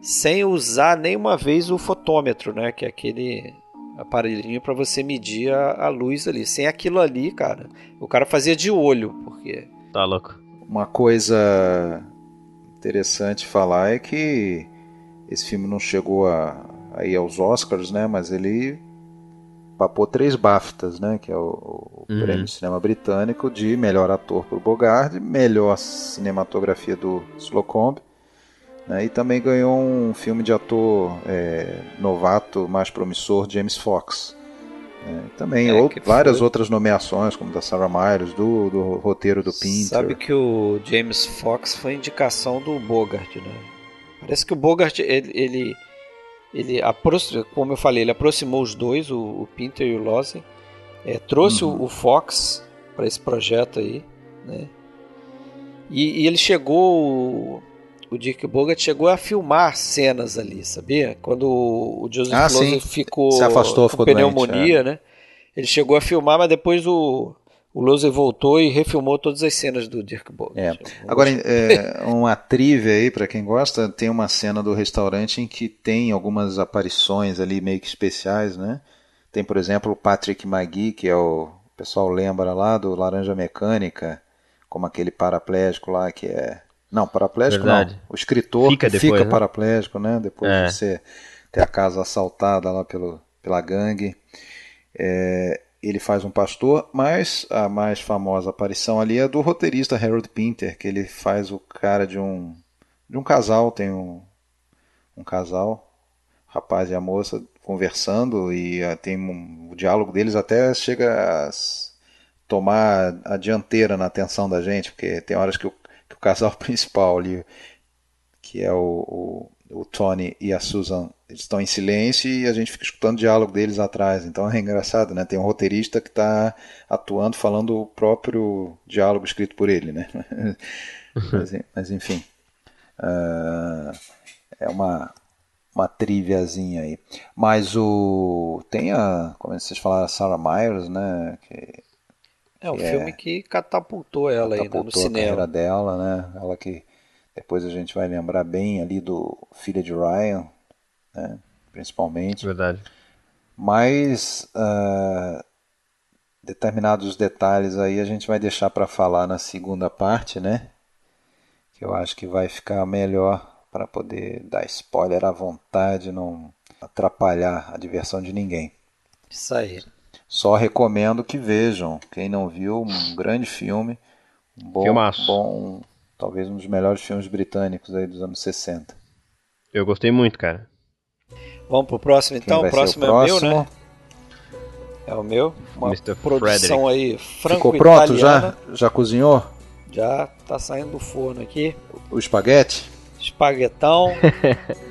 [SPEAKER 1] sem usar nenhuma vez o fotômetro, né? Que é aquele aparelhinho para você medir a, a luz ali. Sem aquilo ali, cara, o cara fazia de olho, porque...
[SPEAKER 3] Tá louco.
[SPEAKER 2] Uma coisa interessante falar é que esse filme não chegou a, a ir aos Oscars, né? Mas ele papou três BAFTAs, né? Que é o, o uhum. prêmio de cinema britânico de melhor ator para o Bogard, melhor cinematografia do Slocombe, né? E também ganhou um filme de ator é, novato mais promissor, James Fox. É, também é, várias foi... outras nomeações, como da Sarah Myers, do, do roteiro do Pinter.
[SPEAKER 1] Sabe que o James Fox foi indicação do Bogart, né? Parece que o Bogart, ele, ele, ele como eu falei, ele aproximou os dois, o, o Pinter e o Lawson, é, trouxe uhum. o, o, Fox para esse projeto aí, né? E, e ele chegou, o Dick Bogart chegou a filmar cenas ali, sabia? Quando o Joseph ah, ficou
[SPEAKER 2] Se afastou,
[SPEAKER 1] com pneumonia, doente, é. né? Ele chegou a filmar, mas depois o, o Lose voltou e refilmou todas as cenas do Dirk Bogart.
[SPEAKER 2] É. Agora, é, uma trivia aí, para quem gosta, tem uma cena do restaurante em que tem algumas aparições ali meio que especiais, né? Tem, por exemplo, o Patrick Magui, que é o, o pessoal lembra lá do Laranja Mecânica, como aquele paraplégico lá que é não, paraplégico Verdade. não. O escritor fica, depois, fica né? paraplégico, né? Depois é. de você ter a casa assaltada lá pelo, pela gangue. É, ele faz um pastor, mas a mais famosa aparição ali é do roteirista Harold Pinter, que ele faz o cara de um de um casal, tem um, um casal, rapaz e a moça conversando e uh, tem um, o diálogo deles até chega a tomar a dianteira na atenção da gente, porque tem horas que o o casal principal ali, que é o, o, o Tony e a Susan, eles estão em silêncio e a gente fica escutando o diálogo deles atrás. Então é engraçado, né? Tem um roteirista que está atuando, falando o próprio diálogo escrito por ele, né? mas, mas, enfim, uh, é uma uma triviazinha aí. Mas o tem a, como vocês falaram, a Sarah Myers, né? Que
[SPEAKER 1] é, um é, filme que catapultou ela catapultou ainda no cinema. a
[SPEAKER 2] carreira dela, né? Ela que depois a gente vai lembrar bem ali do Filha de Ryan, né? principalmente.
[SPEAKER 3] Verdade.
[SPEAKER 2] Mas uh, determinados detalhes aí a gente vai deixar para falar na segunda parte, né? Que eu acho que vai ficar melhor para poder dar spoiler à vontade, não atrapalhar a diversão de ninguém.
[SPEAKER 1] Isso aí.
[SPEAKER 2] Só recomendo que vejam. Quem não viu, um grande filme. Um bom,
[SPEAKER 3] Filmaço.
[SPEAKER 2] bom, talvez um dos melhores filmes britânicos aí dos anos 60.
[SPEAKER 3] Eu gostei muito, cara.
[SPEAKER 1] Vamos pro próximo então. O próximo, o próximo, é o meu, né? É o meu. Uma Mr. produção Frederick. aí franco
[SPEAKER 2] Ficou pronto já? Já cozinhou?
[SPEAKER 1] Já tá saindo do forno aqui.
[SPEAKER 2] O espaguete?
[SPEAKER 1] Espaguetão.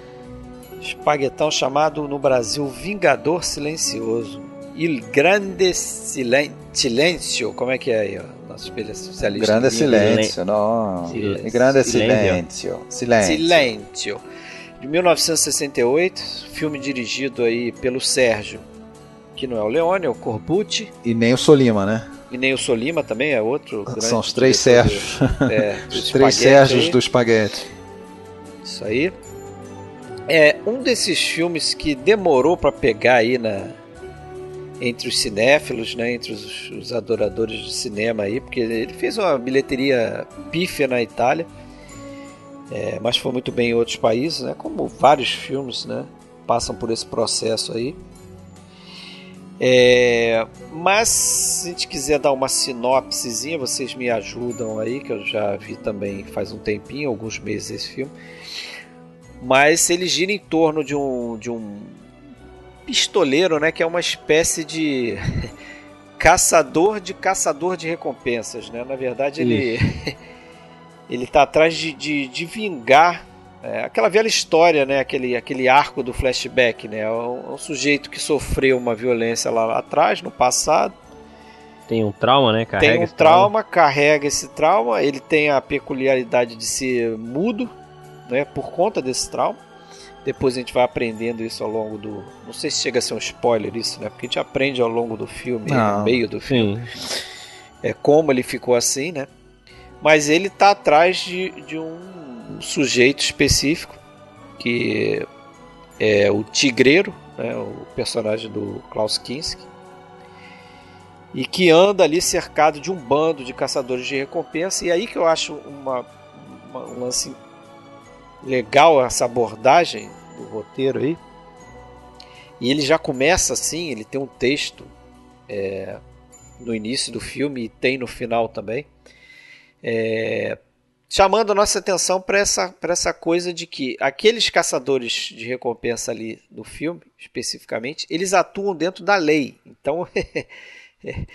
[SPEAKER 1] espaguetão chamado no Brasil Vingador Silencioso. Il Grande Silêncio, como é que é aí? Ó? nosso especialista.
[SPEAKER 2] Grande silêncio, não. Silêncio. Grande silêncio. Silêncio.
[SPEAKER 1] Silêncio. De 1968, filme dirigido aí pelo Sérgio, que não é o Leone, é o Corbucci.
[SPEAKER 2] E nem o Solima, né?
[SPEAKER 1] E nem o Solima também é outro.
[SPEAKER 2] São os três Sérgios. É, os três Sérgios aí. do espaguete.
[SPEAKER 1] Isso aí. É um desses filmes que demorou para pegar aí na entre os cinéfilos, né, entre os, os, adoradores de cinema aí, porque ele fez uma bilheteria pífia na Itália, é, mas foi muito bem em outros países, né, como vários filmes, né, passam por esse processo aí. É, mas se a gente quiser dar uma sinopsezinha, vocês me ajudam aí, que eu já vi também faz um tempinho, alguns meses esse filme. Mas ele gira em torno de um, de um pistoleiro, né, que é uma espécie de caçador de caçador de recompensas, né? Na verdade, ele ele tá atrás de, de, de vingar é, aquela velha história, né? Aquele, aquele arco do flashback, né? É um, é um, sujeito que sofreu uma violência lá atrás, no passado.
[SPEAKER 3] Tem um trauma, né?
[SPEAKER 1] Carrega tem um trauma, trauma, carrega esse trauma. Ele tem a peculiaridade de ser mudo, né? Por conta desse trauma. Depois a gente vai aprendendo isso ao longo do. Não sei se chega a ser um spoiler isso, né? Porque a gente aprende ao longo do filme, não, no meio do filme. Sim. É como ele ficou assim, né? Mas ele tá atrás de, de um um sujeito específico que é o Tigreiro, né, o personagem do Klaus Kinski, e que anda ali cercado de um bando de caçadores de recompensa. E aí que eu acho uma, uma, um lance legal essa abordagem do roteiro aí. E ele já começa assim, ele tem um texto é, no início do filme e tem no final também. É, chamando a nossa atenção para essa, essa coisa de que aqueles caçadores de recompensa ali no filme, especificamente, eles atuam dentro da lei. Então, é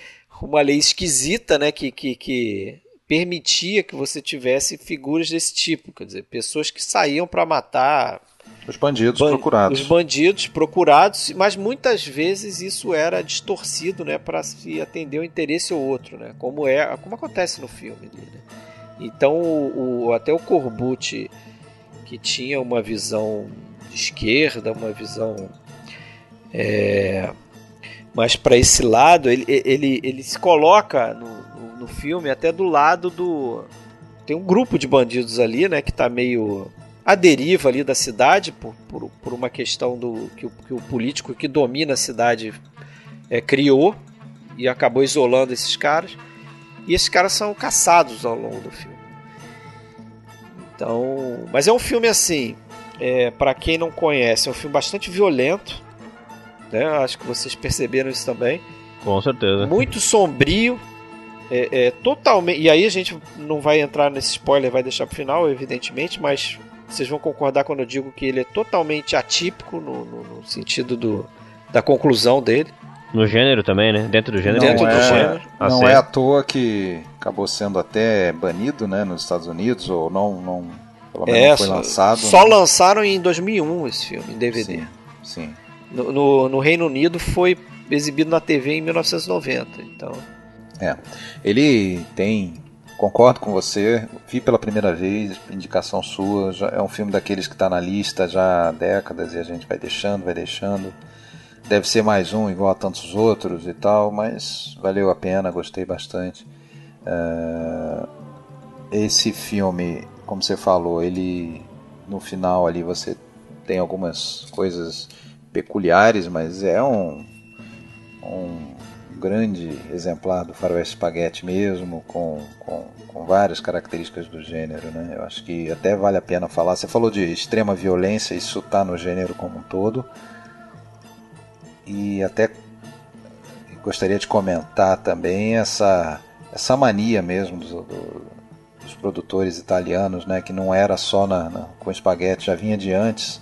[SPEAKER 1] uma lei esquisita, né, que, que, que permitia que você tivesse figuras desse tipo, quer dizer, pessoas que saíam para matar
[SPEAKER 2] os bandidos ban procurados.
[SPEAKER 1] Os bandidos procurados, mas muitas vezes isso era distorcido, né, para se atender o interesse ou outro, né, como é, como acontece no filme. Né? Então, o, o, até o Corbucci, que tinha uma visão de esquerda, uma visão é, mais para esse lado, ele, ele, ele se coloca no, no, filme até do lado do. Tem um grupo de bandidos ali, né, que está meio à deriva ali da cidade por, por, por uma questão do que o, que o, político que domina a cidade é, criou e acabou isolando esses caras. E esses caras são caçados ao longo do filme. Então, mas é um filme assim, é, para quem não conhece, é um filme bastante violento. Né? Acho que vocês perceberam isso também.
[SPEAKER 3] Com certeza.
[SPEAKER 1] Muito sombrio. É, é, totalmente. E aí a gente não vai entrar nesse spoiler, vai deixar pro final, evidentemente, mas vocês vão concordar quando eu digo que ele é totalmente atípico no, no, no sentido do, da conclusão dele.
[SPEAKER 3] No gênero também, né? Dentro do gênero.
[SPEAKER 2] Não,
[SPEAKER 3] é,
[SPEAKER 2] gênero. não é à toa que acabou sendo até banido, né, nos Estados Unidos, ou não, não pelo menos é, foi lançado.
[SPEAKER 1] Só né? lançaram em 2001 esse filme, em DVD.
[SPEAKER 2] Sim, sim.
[SPEAKER 1] No, no, no, Reino Unido foi exibido na TV em 1990, então...
[SPEAKER 2] É, ele tem... Concordo com você, vi pela primeira vez, indicação sua, já é um filme daqueles que está na lista já há décadas e a gente vai deixando, vai deixando deve ser mais um igual a tantos outros e tal, mas valeu a pena, gostei bastante. Uh, esse filme, como você falou, ele no final ali você tem algumas coisas peculiares, mas é um, um grande exemplar do faroeste spaghetti mesmo, com, com, com, várias características do gênero, né? Eu acho que até vale a pena falar. Você falou de extrema violência, isso está no gênero como um todo e até gostaria de comentar também essa, essa mania mesmo do, do, dos produtores italianos, né, que não era só na, na, com espaguete, já vinha de antes,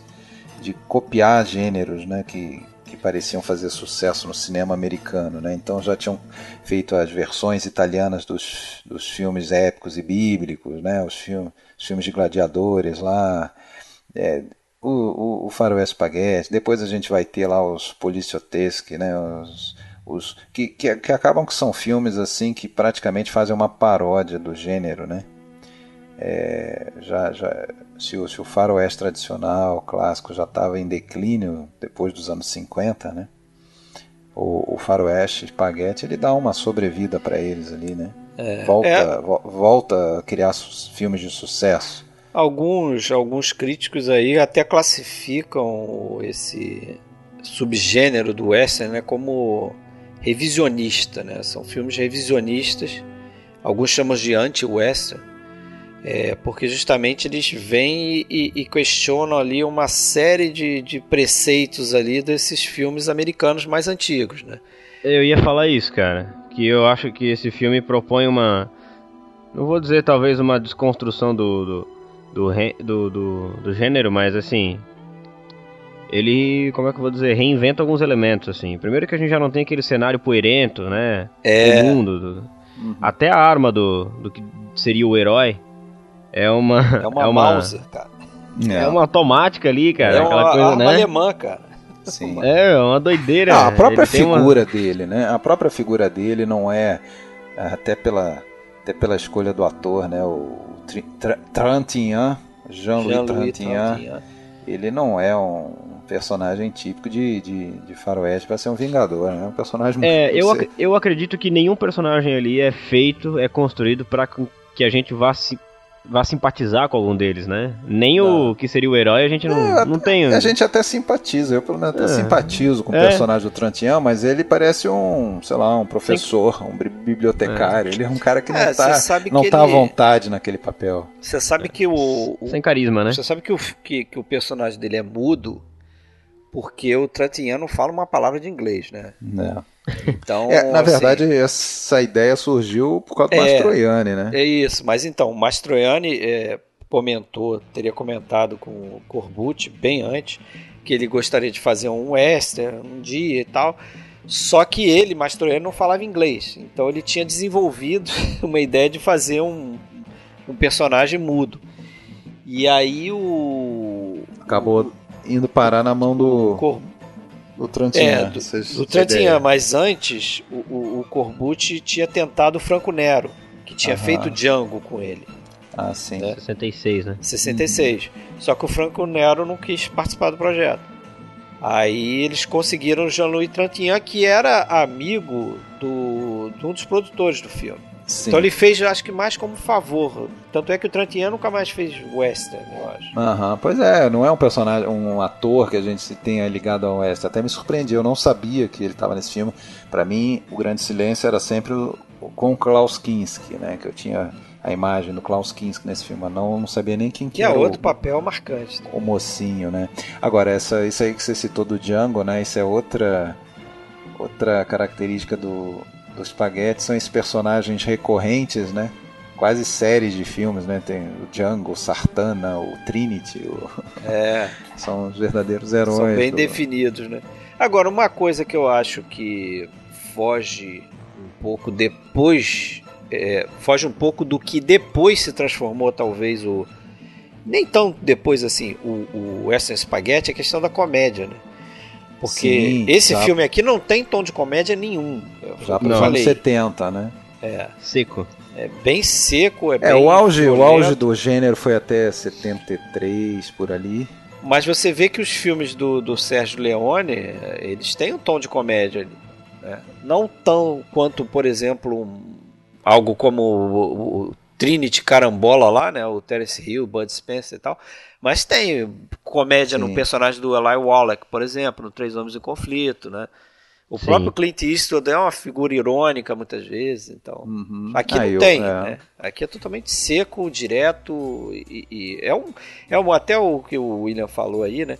[SPEAKER 2] de copiar gêneros né, que pareciam fazer sucesso no cinema americano. Né? Então já tinham feito as versões italianas dos, dos filmes épicos e bíblicos, né? os, filmes, os filmes de gladiadores lá. É, o, o, o faroeste spaghetti, depois a gente vai ter lá os policioteschi, né, os, os que, que, que, acabam que são filmes assim que praticamente fazem uma paródia do gênero, né? É, já, já, se, o, se o faroeste tradicional, clássico, já estava em declínio depois dos anos 50, né? O, o faroeste espaguete ele dá uma sobrevida para eles ali, né? É, volta, é... vo, volta a criar filmes de sucesso.
[SPEAKER 1] Alguns, alguns críticos aí até classificam esse subgênero do western né, como revisionista, né? São filmes revisionistas. Alguns chamam de anti-western, é, porque justamente eles vêm e, e, questionam ali uma série de, de preceitos ali desses filmes americanos mais antigos, né?
[SPEAKER 3] Eu ia falar isso, cara, que eu acho que esse filme propõe uma, não vou dizer talvez uma desconstrução do do, do, do, do, do gênero, mas assim, ele, como é que eu vou dizer, reinventa alguns elementos, assim. Primeiro que a gente já não tem aquele cenário poerento, né?
[SPEAKER 1] É.
[SPEAKER 3] mundo. Do... Uhum. Até a arma do, do que seria o herói é uma...
[SPEAKER 1] É uma, é uma Mauser, cara.
[SPEAKER 3] É. é uma automática ali, cara.
[SPEAKER 1] É uma coisa, arma né? alemã, cara.
[SPEAKER 3] Sim. É, uma doideira.
[SPEAKER 2] Ah, a própria figura uma... dele, né? A própria figura dele não é, até pela, até pela escolha do ator, né? O Trintignant, Jean-Louis Jean Trintignant, ele não é um personagem típico de, de, de faroeste para ser um vingador, né? Um personagem
[SPEAKER 3] É, eu, ac eu acredito que nenhum personagem ali é feito, é construído para que a gente vá se vá simpatizar com algum deles, né? Nem não. o que seria o herói a gente não, é, não tem.
[SPEAKER 2] A gente até simpatiza, eu pelo menos até é. simpatizo com o é. personagem do Trantian, mas ele parece um, sei lá, um professor, um bibliotecário. É. Ele é um cara que não é, tá, não tá ele... à vontade naquele papel.
[SPEAKER 1] Você sabe que o, o,
[SPEAKER 3] Sem carisma, né?
[SPEAKER 1] Você sabe que o, que, que o personagem dele é mudo porque o Tratiniano fala uma palavra de inglês, né?
[SPEAKER 2] É. Então, é, na assim, verdade, essa ideia surgiu por causa do é, Mastroianni, né?
[SPEAKER 1] É isso, mas então, o Mastroianni é, comentou, teria comentado com o Corbucci bem antes, que ele gostaria de fazer um western um dia e tal, só que ele, Mastroianni, não falava inglês, então ele tinha desenvolvido uma ideia de fazer um, um personagem mudo. E aí o...
[SPEAKER 2] Acabou indo parar na mão do. Cor... Do Trantinha. É,
[SPEAKER 1] do, do Trantinha, mas antes o, o, o Corbucci tinha tentado o Franco Nero, que tinha Aham. feito Django com ele.
[SPEAKER 3] Ah, sim. Né? 66, né?
[SPEAKER 1] 66. Uhum. Só que o Franco Nero não quis participar do projeto. Aí eles conseguiram o Jean-Louis Trintignant, que era amigo do, de um dos produtores do filme. Sim. Então ele fez, acho que mais como favor. Tanto é que o Trantian nunca mais fez western, eu acho.
[SPEAKER 2] Aham, pois é, não é um personagem, um ator que a gente se tenha ligado ao western. Até me surpreendi, eu não sabia que ele estava nesse filme. Para mim, o Grande Silêncio era sempre o, com Klaus Kinski, né? Que eu tinha a imagem do Klaus Kinski nesse filme, mas não, não sabia nem quem que,
[SPEAKER 1] que
[SPEAKER 2] é
[SPEAKER 1] outro o, papel marcante. Né?
[SPEAKER 2] O mocinho, né? Agora, essa, isso aí que você citou do Django, né? Isso é outra outra característica do, do Spaghetti são esses personagens recorrentes, né? Quase séries de filmes, né? Tem o Django, o Sartana, o Trinity. O...
[SPEAKER 1] É.
[SPEAKER 2] são os verdadeiros heróis.
[SPEAKER 1] São bem do... definidos, né? Agora, uma coisa que eu acho que foge um pouco depois. É, foge um pouco do que depois se transformou, talvez, o. Nem tão depois assim, o, o Western Spaghetti, é a questão da comédia, né? Porque Sim, esse já... filme aqui não tem tom de comédia nenhum.
[SPEAKER 2] Já para os anos 70, né?
[SPEAKER 1] É.
[SPEAKER 3] Seco.
[SPEAKER 1] É bem seco, é,
[SPEAKER 2] é
[SPEAKER 1] bem
[SPEAKER 2] o auge, o auge do gênero foi até 73 por ali.
[SPEAKER 1] Mas você vê que os filmes do, do Sérgio Leone, eles têm um tom de comédia ali. Né? Não tão quanto, por exemplo, um, algo como o, o, Trinity Carambola lá, né? O Terence Hill, Bud Spencer e tal. Mas tem comédia Sim. no personagem do Eli Wallach, por exemplo, no Três Homens em Conflito, né? O Sim. próprio Clint Eastwood é uma figura irônica muitas vezes, então uhum. aqui ah, não eu, tem, é. né? Aqui é totalmente seco, direto e, e, é um é um até o que o William falou aí, né?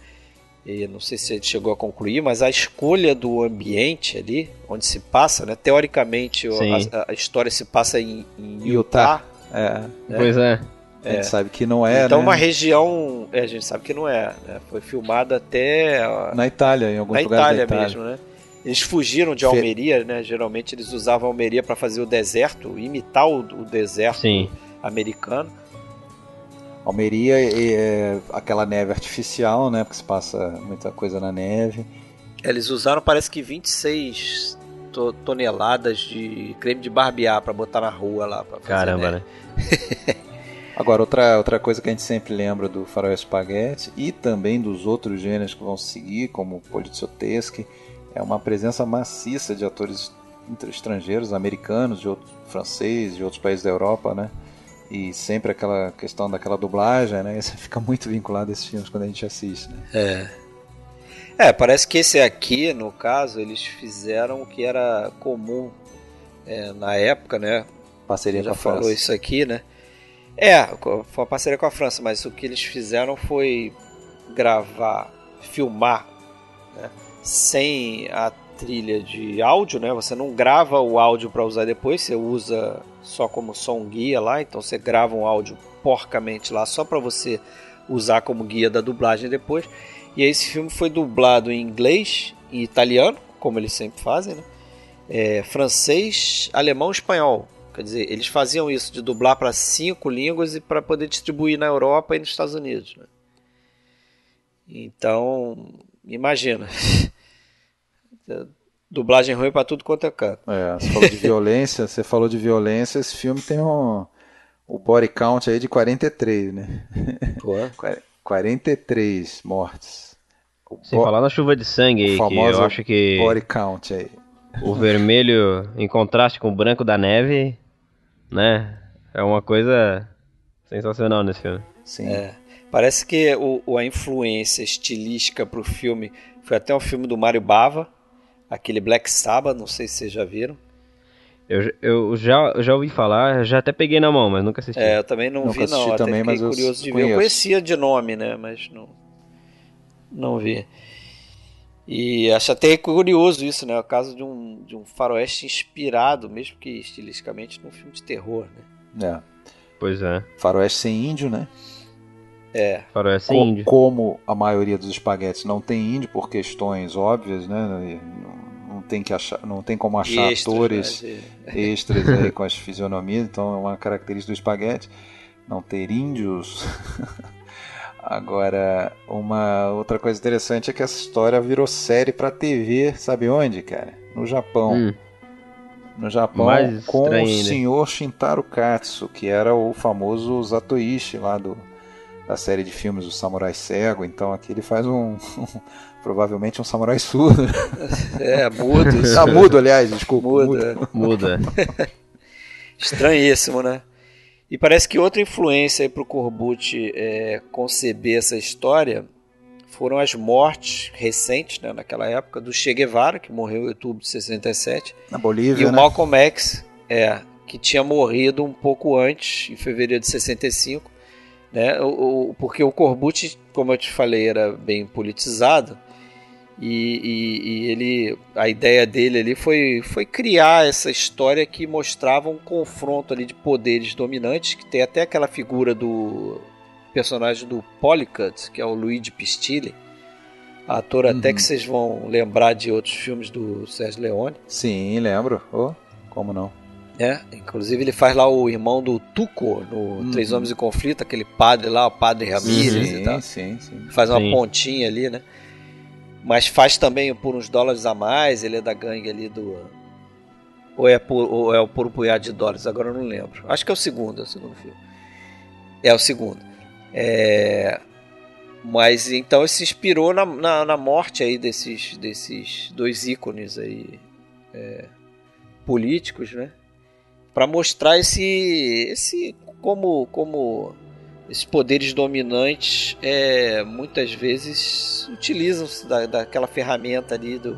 [SPEAKER 1] E não sei se ele chegou a concluir, mas a escolha do ambiente ali, onde se passa, né? Teoricamente a, a, história se passa em, em Utah. Utah.
[SPEAKER 2] É.
[SPEAKER 3] Né? Pois é.
[SPEAKER 2] A gente é. sabe que não é,
[SPEAKER 1] Então
[SPEAKER 2] né?
[SPEAKER 1] uma região, é, a gente sabe que não é, né? Foi filmada até
[SPEAKER 2] na Itália, em alguns
[SPEAKER 1] na
[SPEAKER 2] lugares
[SPEAKER 1] Itália
[SPEAKER 2] da Itália
[SPEAKER 1] mesmo, né? Eles fugiram de Almeria, né? Geralmente eles usavam Almeria para fazer o deserto, imitar o, o deserto Sim. americano.
[SPEAKER 2] Almeria é aquela neve artificial, né? Porque se passa muita coisa na neve.
[SPEAKER 1] Eles usaram, parece que 26 to toneladas de creme de barbear para botar na rua lá. Pra fazer
[SPEAKER 3] Caramba,
[SPEAKER 1] neve.
[SPEAKER 3] né?
[SPEAKER 2] Agora, outra, outra coisa que a gente sempre lembra do faroeste spaghetti e também dos outros gêneros que vão seguir, como o Polizioteschi, é uma presença maciça de atores estrangeiros, americanos, de outros, francês, de outros países da Europa, né? E sempre aquela questão daquela dublagem, né? Isso fica muito vinculado a esses filmes quando a gente assiste, né?
[SPEAKER 1] É. É, parece que esse aqui, no caso, eles fizeram o que era comum é, na época, né?
[SPEAKER 2] Parceria
[SPEAKER 1] já
[SPEAKER 2] com a
[SPEAKER 1] falou
[SPEAKER 2] França.
[SPEAKER 1] isso aqui, né? É, foi uma parceria com a França, mas o que eles fizeram foi gravar, filmar, né? sem a trilha de áudio, né? Você não grava o áudio para usar depois, você usa só como som guia lá, então você grava um áudio porcamente lá só para você usar como guia da dublagem depois. E esse filme foi dublado em inglês e italiano, como eles sempre fazem, né? É, francês, alemão e espanhol. Quer dizer, eles faziam isso de dublar para cinco línguas e para poder distribuir na Europa e nos Estados Unidos. Né? Então, imagina. Dublagem ruim para tudo quanto é canto.
[SPEAKER 2] É, você falou de violência, você falou de violência, esse filme tem um, o body count aí de 43, né?
[SPEAKER 1] Pô.
[SPEAKER 2] 43 mortes. O
[SPEAKER 3] Sem
[SPEAKER 2] bo-
[SPEAKER 3] falar na chuva de sangue
[SPEAKER 2] o
[SPEAKER 3] aí, que eu acho que
[SPEAKER 2] body count aí.
[SPEAKER 3] o vermelho em contraste com o branco da neve, né? É uma coisa sensacional nesse filme.
[SPEAKER 2] Sim.
[SPEAKER 1] É. Parece que o, o- a influência estilística pro filme foi até um filme do Mário Bava, aquele Black Sabbath, não sei se vocês já viram.
[SPEAKER 3] Eu, eu já, eu já ouvi falar, já até peguei na mão, mas nunca assisti.
[SPEAKER 1] É, eu também não
[SPEAKER 2] Nunca
[SPEAKER 1] vi, não.
[SPEAKER 2] assisti
[SPEAKER 1] Até
[SPEAKER 2] também,
[SPEAKER 1] fiquei
[SPEAKER 2] mas eu
[SPEAKER 1] curioso de ver.
[SPEAKER 2] conheço.
[SPEAKER 1] Eu conhecia de nome, né? Mas não, não vi. E acho até curioso isso, né? O caso de um, de um faroeste inspirado, mesmo que estilisticamente, num filme de terror, né?
[SPEAKER 2] É.
[SPEAKER 3] Pois é.
[SPEAKER 2] Faroeste sem índio, né?
[SPEAKER 1] É,
[SPEAKER 3] Faroeste
[SPEAKER 2] Co-
[SPEAKER 3] índio.
[SPEAKER 2] Como a maioria dos espaguetes não tem índio por questões óbvias, né? Tem, que achar, não tem como achar
[SPEAKER 1] extras,
[SPEAKER 2] atores
[SPEAKER 1] né,
[SPEAKER 2] extras aí com as fisionomias, então é uma característica do espaguete não ter índios. Agora, uma outra coisa interessante é que essa história virou série pra TV, sabe onde, cara? No Japão.
[SPEAKER 3] Hum,
[SPEAKER 2] No Japão,
[SPEAKER 3] Mais
[SPEAKER 2] com o
[SPEAKER 3] estranho
[SPEAKER 2] senhor Shintaro Katsu, que era o famoso Zatoichi lá do, da série de filmes O Samurai Cego. Então aqui ele faz um. provavelmente um samurai surdo.
[SPEAKER 1] É, mudo.
[SPEAKER 2] ah, mudo, aliás, desculpa.
[SPEAKER 1] Mudo,
[SPEAKER 2] mudo.
[SPEAKER 1] é.
[SPEAKER 3] muda.
[SPEAKER 1] Estranhíssimo, né? E parece que outra influência aí pro Corbucci é, conceber essa história foram as mortes recentes, né, naquela época, do Che Guevara, que morreu em outubro de 67,
[SPEAKER 2] Na
[SPEAKER 1] e
[SPEAKER 2] Bolívia,
[SPEAKER 1] o
[SPEAKER 2] né?
[SPEAKER 1] Malcolm X, é, que tinha morrido um pouco antes, em fevereiro de 65, né? O, o- porque o Corbucci, como eu te falei, era bem politizado. E, e- e ele, a ideia dele ali foi, foi criar essa história que mostrava um confronto ali de poderes dominantes, que tem até aquela figura do personagem do Polycut, que é o Luigi Pistilli, ator até
[SPEAKER 2] Uhum.
[SPEAKER 1] que vocês vão lembrar de outros filmes do Sérgio Leone.
[SPEAKER 2] Sim, lembro. Oh, como não?
[SPEAKER 1] né? Inclusive ele faz lá o irmão do Tuco no
[SPEAKER 2] Uhum.
[SPEAKER 1] Três Homens em Conflito, aquele padre lá, o padre Ramírez e
[SPEAKER 2] sim,
[SPEAKER 1] tal.
[SPEAKER 2] sim, sim.
[SPEAKER 1] Faz uma
[SPEAKER 3] Sim.
[SPEAKER 1] pontinha ali, né? Mas faz também por uns dólares a mais, ele é da gangue ali do. Ou é por, ou é por um punhado de dólares, agora eu não lembro. Acho que é o segundo, é o segundo filme. É o segundo. É... Mas então ele se inspirou na, na, na morte aí desses, desses dois ícones aí é, políticos, né? Para mostrar esse, esse como, como esses poderes dominantes é, muitas vezes utilizam-se da, daquela ferramenta ali do,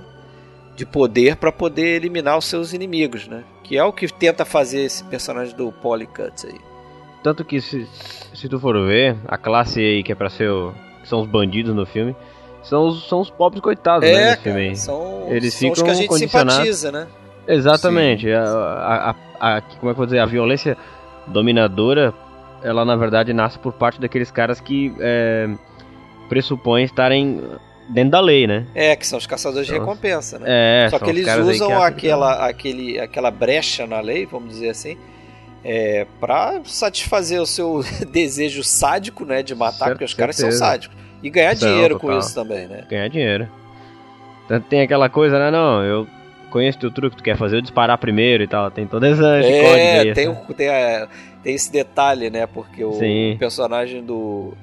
[SPEAKER 1] de poder para poder eliminar os seus inimigos, né? Que é o que tenta fazer esse personagem do Polycut aí.
[SPEAKER 3] Tanto que se, se tu for ver, a classe aí que é pra ser o, são os bandidos no filme, são os, são os pobres coitados, né,
[SPEAKER 1] É,
[SPEAKER 3] filme
[SPEAKER 1] cara, são,
[SPEAKER 3] Eles
[SPEAKER 1] são os
[SPEAKER 3] ficam
[SPEAKER 1] que a gente simpatiza, né?
[SPEAKER 3] Exatamente. A, a, a- a- como é que eu vou dizer? A violência dominadora, ela na verdade nasce por parte daqueles caras que é, pressupõem estarem dentro da lei, né?
[SPEAKER 1] É, que são os caçadores de
[SPEAKER 3] São-
[SPEAKER 1] recompensa, né?
[SPEAKER 3] É,
[SPEAKER 1] Só que eles usam
[SPEAKER 3] que
[SPEAKER 1] aquela, aquele, aquela brecha na lei, vamos dizer assim, é, para satisfazer o seu desejo sádico, né, de matar,
[SPEAKER 3] Cer-
[SPEAKER 1] porque os caras são sádicos. E ganhar
[SPEAKER 3] São,
[SPEAKER 1] dinheiro com
[SPEAKER 3] total.
[SPEAKER 1] isso também, né?
[SPEAKER 3] ganhar dinheiro. Tanto tem aquela coisa, né? Não, eu conheço teu truque, tu quer fazer eu disparar primeiro e tal. Tem todo esse,
[SPEAKER 1] É,
[SPEAKER 3] código aí.
[SPEAKER 1] tem, tem, a- tem esse detalhe, né? Porque o
[SPEAKER 3] Sim.
[SPEAKER 1] personagem do,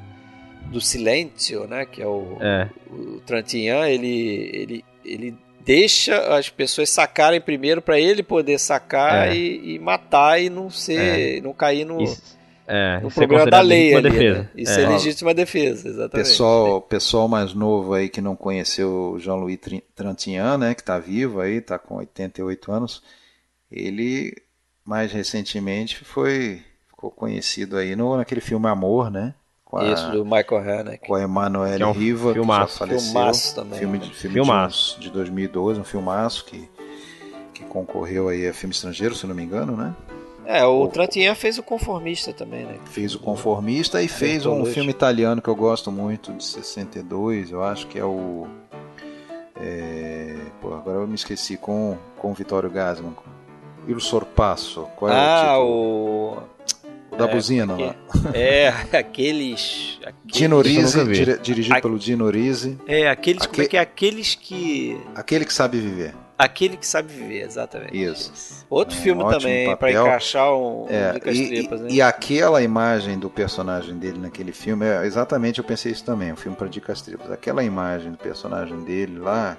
[SPEAKER 1] do Silêncio, né? Que é o,
[SPEAKER 3] É,
[SPEAKER 1] o Trantinhan, ele, ele, ele deixa as pessoas sacarem primeiro pra ele poder sacar
[SPEAKER 3] É.
[SPEAKER 1] e, e matar e não ser, não cair no,
[SPEAKER 3] isso, é,
[SPEAKER 1] no
[SPEAKER 3] é
[SPEAKER 1] problema da lei ali,
[SPEAKER 3] defesa.
[SPEAKER 1] né? Isso
[SPEAKER 3] É.
[SPEAKER 1] é, legítima defesa, exatamente.
[SPEAKER 2] Pessoal, pessoal mais novo aí que não conheceu o Jean-Louis Trintignant, né, que está vivo aí, está com 88 anos, ele mais recentemente foi ficou conhecido aí no naquele filme Amor, né, com a,
[SPEAKER 1] Isso, do Michael Haneke.
[SPEAKER 2] com a Emanuele
[SPEAKER 3] Que é um
[SPEAKER 2] Riva,
[SPEAKER 3] filmaço.
[SPEAKER 2] que já faleceu.
[SPEAKER 1] Filmaço também,
[SPEAKER 2] Filme,
[SPEAKER 1] né?
[SPEAKER 2] de, filme
[SPEAKER 3] Filmaço.
[SPEAKER 2] De, uns- de 2012, um filmaço que, que concorreu aí a filme estrangeiro, se não me engano, né?
[SPEAKER 1] É, o Trantinhan fez o Conformista também, né?
[SPEAKER 2] Fez o Conformista e fez um filme italiano que eu gosto muito, de 62, eu acho que é o. É, pô, agora eu me esqueci, com, com o Vittorio Gassman. Il Sorpasso. Qual é o
[SPEAKER 1] ah,
[SPEAKER 2] título?
[SPEAKER 1] o.
[SPEAKER 2] O da
[SPEAKER 1] é,
[SPEAKER 2] buzina
[SPEAKER 1] é
[SPEAKER 2] lá.
[SPEAKER 1] É, aqueles. aqueles
[SPEAKER 2] Dino dire- dirigido
[SPEAKER 1] Aqui-
[SPEAKER 2] pelo Dino Risi.
[SPEAKER 1] É, aqueles. Como é
[SPEAKER 2] Aque-
[SPEAKER 1] que é? Aqueles que.
[SPEAKER 2] Aquele que sabe viver.
[SPEAKER 1] Aquele que sabe viver, exatamente.
[SPEAKER 2] Isso.
[SPEAKER 1] Outro
[SPEAKER 2] É um
[SPEAKER 1] filme também, pra
[SPEAKER 2] papel.
[SPEAKER 1] encaixar um,
[SPEAKER 2] É,
[SPEAKER 1] um Dicas
[SPEAKER 2] e,
[SPEAKER 1] Tripas, né?
[SPEAKER 2] e, e aquela imagem do personagem dele naquele filme, é, exatamente eu pensei isso também, um filme para dicas tripas. Aquela imagem do personagem dele lá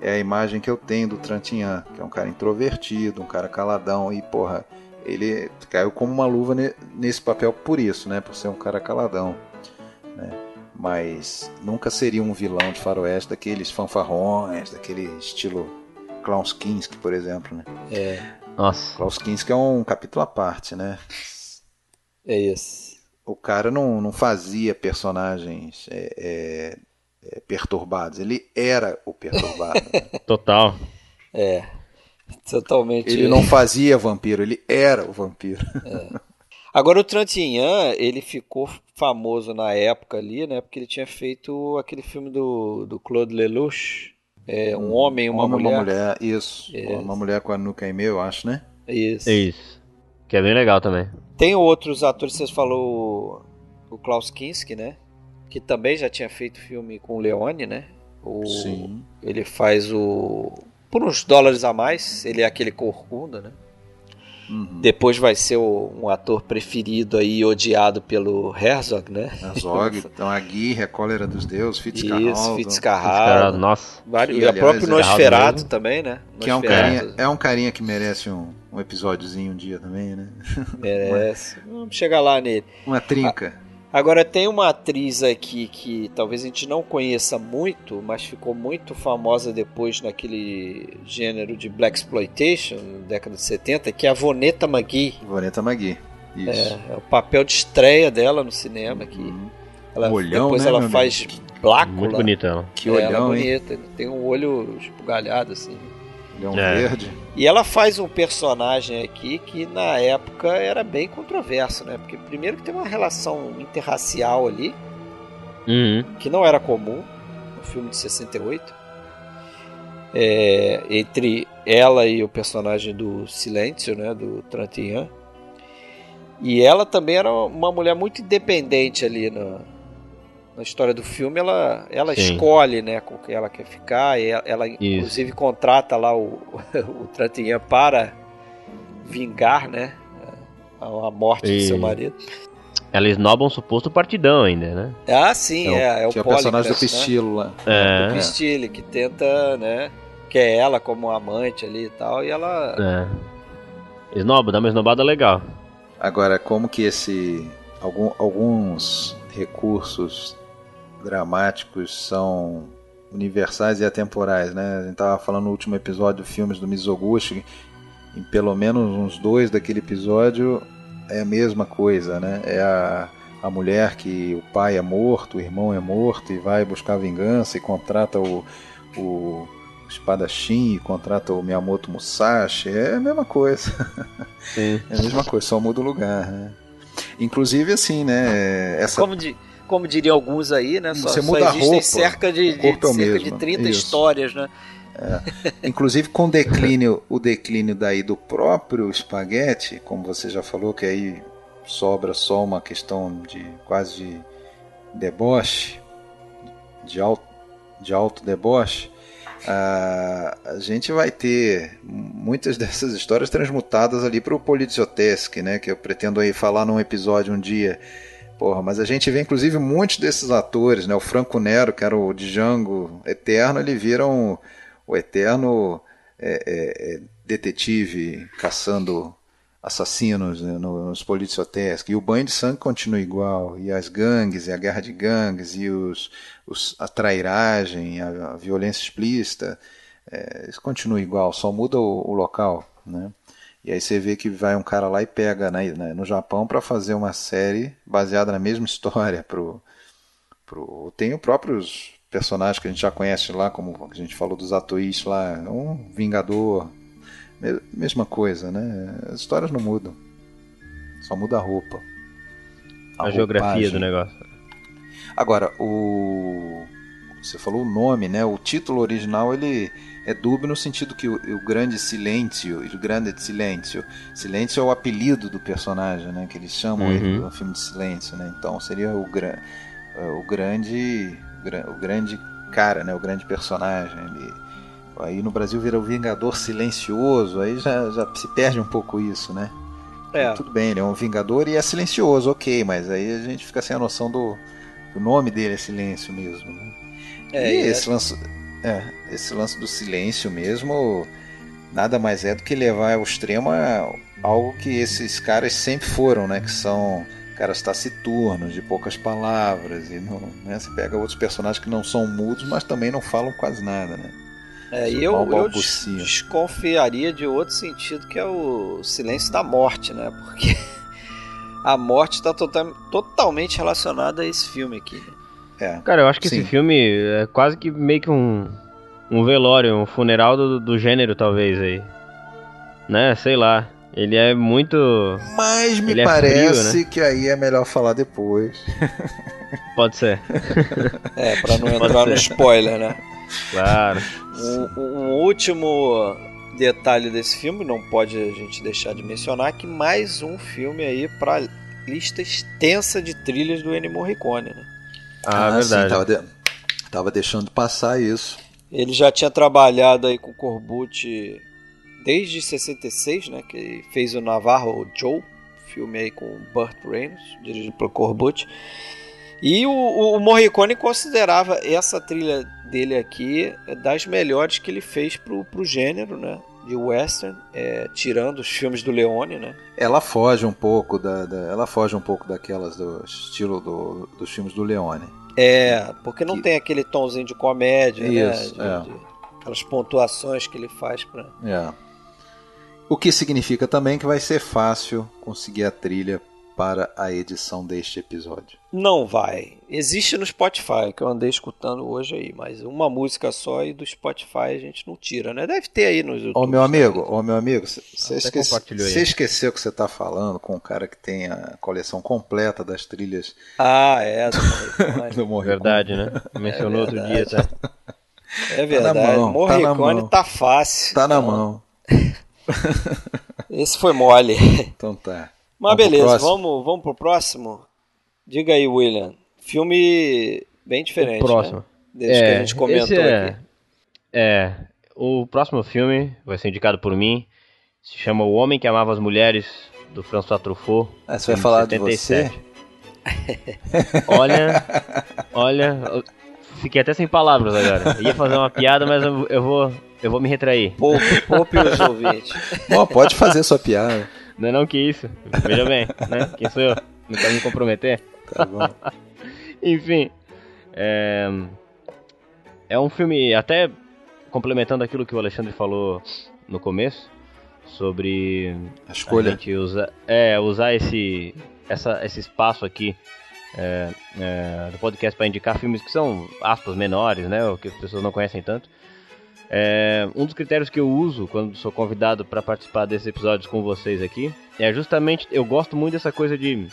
[SPEAKER 2] é a imagem que eu tenho do Trantinhan, que é um cara introvertido, um cara caladão e porra, ele caiu como uma luva ne- nesse papel por isso, né, por ser um cara caladão, né? Mas nunca seria um vilão de faroeste daqueles fanfarrões, daquele estilo Klaus Kinski, por exemplo, né?
[SPEAKER 1] É,
[SPEAKER 3] Nossa.
[SPEAKER 2] Klaus Kinski é um capítulo à parte, né?
[SPEAKER 1] é isso.
[SPEAKER 2] o cara não, não fazia personagens é, é, é, perturbados, ele era o perturbado. né?
[SPEAKER 3] Total.
[SPEAKER 1] É. Totalmente.
[SPEAKER 2] ele não fazia vampiro, ele era o vampiro.
[SPEAKER 1] Agora o Trantinhan, ele ficou famoso na época ali, né? Porque ele tinha feito aquele filme do, do Claude Lelouch, é, Um Homem e uma
[SPEAKER 2] Homem
[SPEAKER 1] Mulher.
[SPEAKER 2] uma mulher, isso.
[SPEAKER 1] Isso.
[SPEAKER 2] Uma mulher com a nuca e meio, eu acho, né?
[SPEAKER 1] Isso.
[SPEAKER 3] É isso. Que é bem legal também.
[SPEAKER 1] Tem outros atores, vocês falou o- o Klaus Kinski, né? Que também já tinha feito filme com o Leone, né? O,
[SPEAKER 2] Sim.
[SPEAKER 1] Ele faz o. Por uns dólares a mais, ele é aquele corcunda, né?
[SPEAKER 2] Uhum.
[SPEAKER 1] Depois vai ser o- um ator preferido aí, odiado pelo Herzog, né?
[SPEAKER 2] Azog, então a Guirra, a Cólera dos Deuses,
[SPEAKER 1] Isso,
[SPEAKER 2] Fitzcarraldo,
[SPEAKER 1] Fitzcarraldo.
[SPEAKER 3] Descarado, Nossa.
[SPEAKER 1] Vários, e o próprio Nosferatu também, né?
[SPEAKER 2] que é um, carinha, é um carinha que merece um, um episódiozinho um dia também, né?
[SPEAKER 1] merece. Vamos chegar lá nele.
[SPEAKER 2] Uma trinca.
[SPEAKER 1] Agora tem uma atriz aqui que talvez a gente não conheça muito, mas ficou muito famosa depois naquele gênero de Black Exploitation, na década de 70, que é a Vonetta McGee.
[SPEAKER 2] Vanessa Magui. Isso.
[SPEAKER 1] É, é o papel de estreia dela no cinema aqui.
[SPEAKER 2] Uhum.
[SPEAKER 1] Ela,
[SPEAKER 2] Olhão,
[SPEAKER 1] depois
[SPEAKER 2] né,
[SPEAKER 1] ela faz
[SPEAKER 2] amigo?
[SPEAKER 1] Blácula.
[SPEAKER 3] Muito bonita ela.
[SPEAKER 2] Que
[SPEAKER 1] É, ela é
[SPEAKER 2] olhão, hein?
[SPEAKER 1] bonita, tem um olho esbugalhado assim.
[SPEAKER 2] Olhão
[SPEAKER 3] É.
[SPEAKER 2] verde.
[SPEAKER 1] E ela faz um personagem aqui que na época era bem controverso, né? Porque primeiro que tem uma relação interracial ali,
[SPEAKER 3] Uhum.
[SPEAKER 1] que não era comum no filme de 68. É, entre ela e o personagem do Silêncio, né, do Trantinhan. E ela também era uma mulher muito independente ali na, na história do filme. Ela, ela
[SPEAKER 3] Sim.
[SPEAKER 1] escolhe né, com quem ela quer ficar. E ela, ela, inclusive contrata lá o, o Trantinhan para vingar né, a, a morte do seu marido.
[SPEAKER 3] Ela esnoba um suposto partidão ainda, né?
[SPEAKER 1] Ah, sim,
[SPEAKER 2] É o-
[SPEAKER 1] é, é o
[SPEAKER 2] que é o personagem do
[SPEAKER 1] né?
[SPEAKER 2] Pistilo lá.
[SPEAKER 3] É.
[SPEAKER 1] do Pistile, que tenta, né? Quer ela como amante ali e tal, e ela.
[SPEAKER 3] É. Esnoba, dá uma esnobada legal.
[SPEAKER 2] Agora, como que esse algum- alguns recursos dramáticos são universais e atemporais, né? A gente tava falando no último episódio de filmes do Mizoguchi, em pelo menos uns dois daquele episódio é a mesma coisa, né? É a, a mulher que o pai é morto, o irmão é morto e vai buscar vingança e contrata o, o espadachim, e contrata o Miyamoto Musashi, é a mesma coisa.
[SPEAKER 3] Sim.
[SPEAKER 2] É a mesma coisa, só muda o lugar, né? Inclusive, assim, né? Essa,
[SPEAKER 1] Como, di- como diriam alguns aí, né? Só,
[SPEAKER 2] Você
[SPEAKER 1] só
[SPEAKER 2] muda a
[SPEAKER 1] existem
[SPEAKER 2] roupa,
[SPEAKER 1] cerca de,
[SPEAKER 2] corpo é
[SPEAKER 1] de, cerca de
[SPEAKER 2] mesmo,
[SPEAKER 1] 30
[SPEAKER 2] isso.
[SPEAKER 1] histórias, né?
[SPEAKER 2] inclusive com o declínio, o declínio daí do próprio espaguete, como você já falou, que aí sobra só uma questão de quase de deboche, de alto, de alto deboche, a, a gente vai ter muitas dessas histórias transmutadas ali para o Polizioteschi, né? Que eu pretendo aí falar num episódio um dia. Porra, mas a gente vê inclusive muitos desses atores, né? O Franco Nero, que era o Django Eterno, ele viram o, o eterno é, é, é, detetive caçando assassinos né, nos policiotescos. E o banho de sangue continua igual. E as gangues, e a guerra de gangues, e os, os a trairagem, a, a violência explícita, é, isso continua igual, só muda o, o, local. Né? E aí você vê que vai um cara lá e pega né, né no Japão para fazer uma série baseada na mesma história. Pro, pro, tem os próprios personagens que a gente já conhece lá, como a gente falou dos atuístas lá, um Vingador, Mesma coisa, né? As histórias não mudam. Só muda a roupa.
[SPEAKER 3] A, a geografia do negócio.
[SPEAKER 2] Agora, o. Você falou o nome, né? O título original ele é dúbio no sentido que o, o grande silêncio, o grande silêncio, silêncio é o apelido do personagem, né? Que eles chamam uhum. ele no filme de silêncio, né? Então seria o, gra, o grande, o grande cara, né? O grande personagem. Ele, Aí no Brasil vira o Vingador Silencioso, aí já, já se perde um pouco isso, né? É. Tudo bem, ele é um Vingador e é silencioso, ok, mas aí a gente fica sem a noção do. O nome dele é silêncio mesmo, né? É, e esse, é... lance, é, esse lance do silêncio mesmo nada mais é do que levar ao extremo a algo que esses caras sempre foram, né? Que são caras taciturnos, de poucas palavras. E não, né? Você pega outros personagens que não são mudos, mas também não falam quase nada, né?
[SPEAKER 1] É, e eu, eu desconfiaria de outro sentido, que é o silêncio da morte, né? Porque a morte está total, totalmente relacionada a esse filme aqui.
[SPEAKER 3] É. Cara, eu acho que Sim. esse filme é quase que meio que um, um velório, um funeral do, do gênero, talvez, aí. Né? Sei lá. Ele é muito.
[SPEAKER 2] Mas me parece é frio, né? que aí é melhor falar depois.
[SPEAKER 3] Pode ser.
[SPEAKER 1] é, pra não entrar no spoiler, né?
[SPEAKER 3] Claro.
[SPEAKER 1] Um, um, último detalhe desse filme, não pode a gente deixar de mencionar, que mais um filme aí para lista extensa de trilhas do Ennio Morricone, né?
[SPEAKER 2] Ah, ah verdade. Sim, tava, de... tava deixando passar isso.
[SPEAKER 1] Ele já tinha trabalhado aí com o Corbucci desde 66, né? Que fez o Navarro Joe, filme aí com Burt Reynolds, dirigido pelo Corbucci. E o, o, Morricone considerava essa trilha dele aqui das melhores que ele fez pro, pro gênero, né? De western, é, tirando os filmes do Leone, né?
[SPEAKER 2] Ela foge um pouco da, da ela foge um pouco daquelas do estilo do, dos filmes do Leone.
[SPEAKER 1] É, porque não que... tem aquele tomzinho de comédia, né? Isso, né? De, é. de, aquelas pontuações que ele faz para.
[SPEAKER 2] É. O que significa também que vai ser fácil conseguir a trilha para a edição deste episódio?
[SPEAKER 1] Não vai. Existe no Spotify, que eu andei escutando hoje aí, mas uma música só e do Spotify a gente não tira, né? Deve ter aí nos
[SPEAKER 2] YouTube. Ô meu amigo, ô meu amigo, você esquece, esqueceu que você está falando com um cara que tem a coleção completa das trilhas.
[SPEAKER 1] Ah, é,
[SPEAKER 3] do Morricone. Verdade, né? Mencionou é outro dia, tá?
[SPEAKER 1] É verdade. Tá mão, Morricone tá, tá, fácil.
[SPEAKER 2] Tá na mão.
[SPEAKER 1] Esse foi mole.
[SPEAKER 2] Então tá.
[SPEAKER 1] Mas vamos beleza, pro vamos, vamos pro próximo? Diga aí, William. Filme bem diferente. O próximo. Né? Desde é, que a gente comentou
[SPEAKER 3] é,
[SPEAKER 1] aqui.
[SPEAKER 3] É. O próximo filme vai ser indicado por mim. Se chama O Homem que Amava as Mulheres, do François Truffaut.
[SPEAKER 2] Ah, você vai falar 77. de você?
[SPEAKER 3] olha, olha, fiquei até sem palavras agora. ia fazer uma piada, mas eu, eu vou, eu vou me retrair.
[SPEAKER 1] Poupe, poupe os ouvintes.
[SPEAKER 2] Bom, pode fazer sua piada.
[SPEAKER 3] Não é não que isso. Veja bem, né? Quem sou eu? Não quero me comprometer?
[SPEAKER 2] Tá bom.
[SPEAKER 3] Enfim. É... é um filme, até complementando aquilo que o Alexandre falou no começo, sobre
[SPEAKER 2] a escolha.
[SPEAKER 3] A gente usa, é, usar esse, essa, esse espaço aqui é, é, do podcast para indicar filmes que são, aspas, menores, né? Ou que as pessoas não conhecem tanto. É, um dos critérios que eu uso quando sou convidado para participar desses episódios com vocês aqui é justamente eu gosto muito dessa coisa de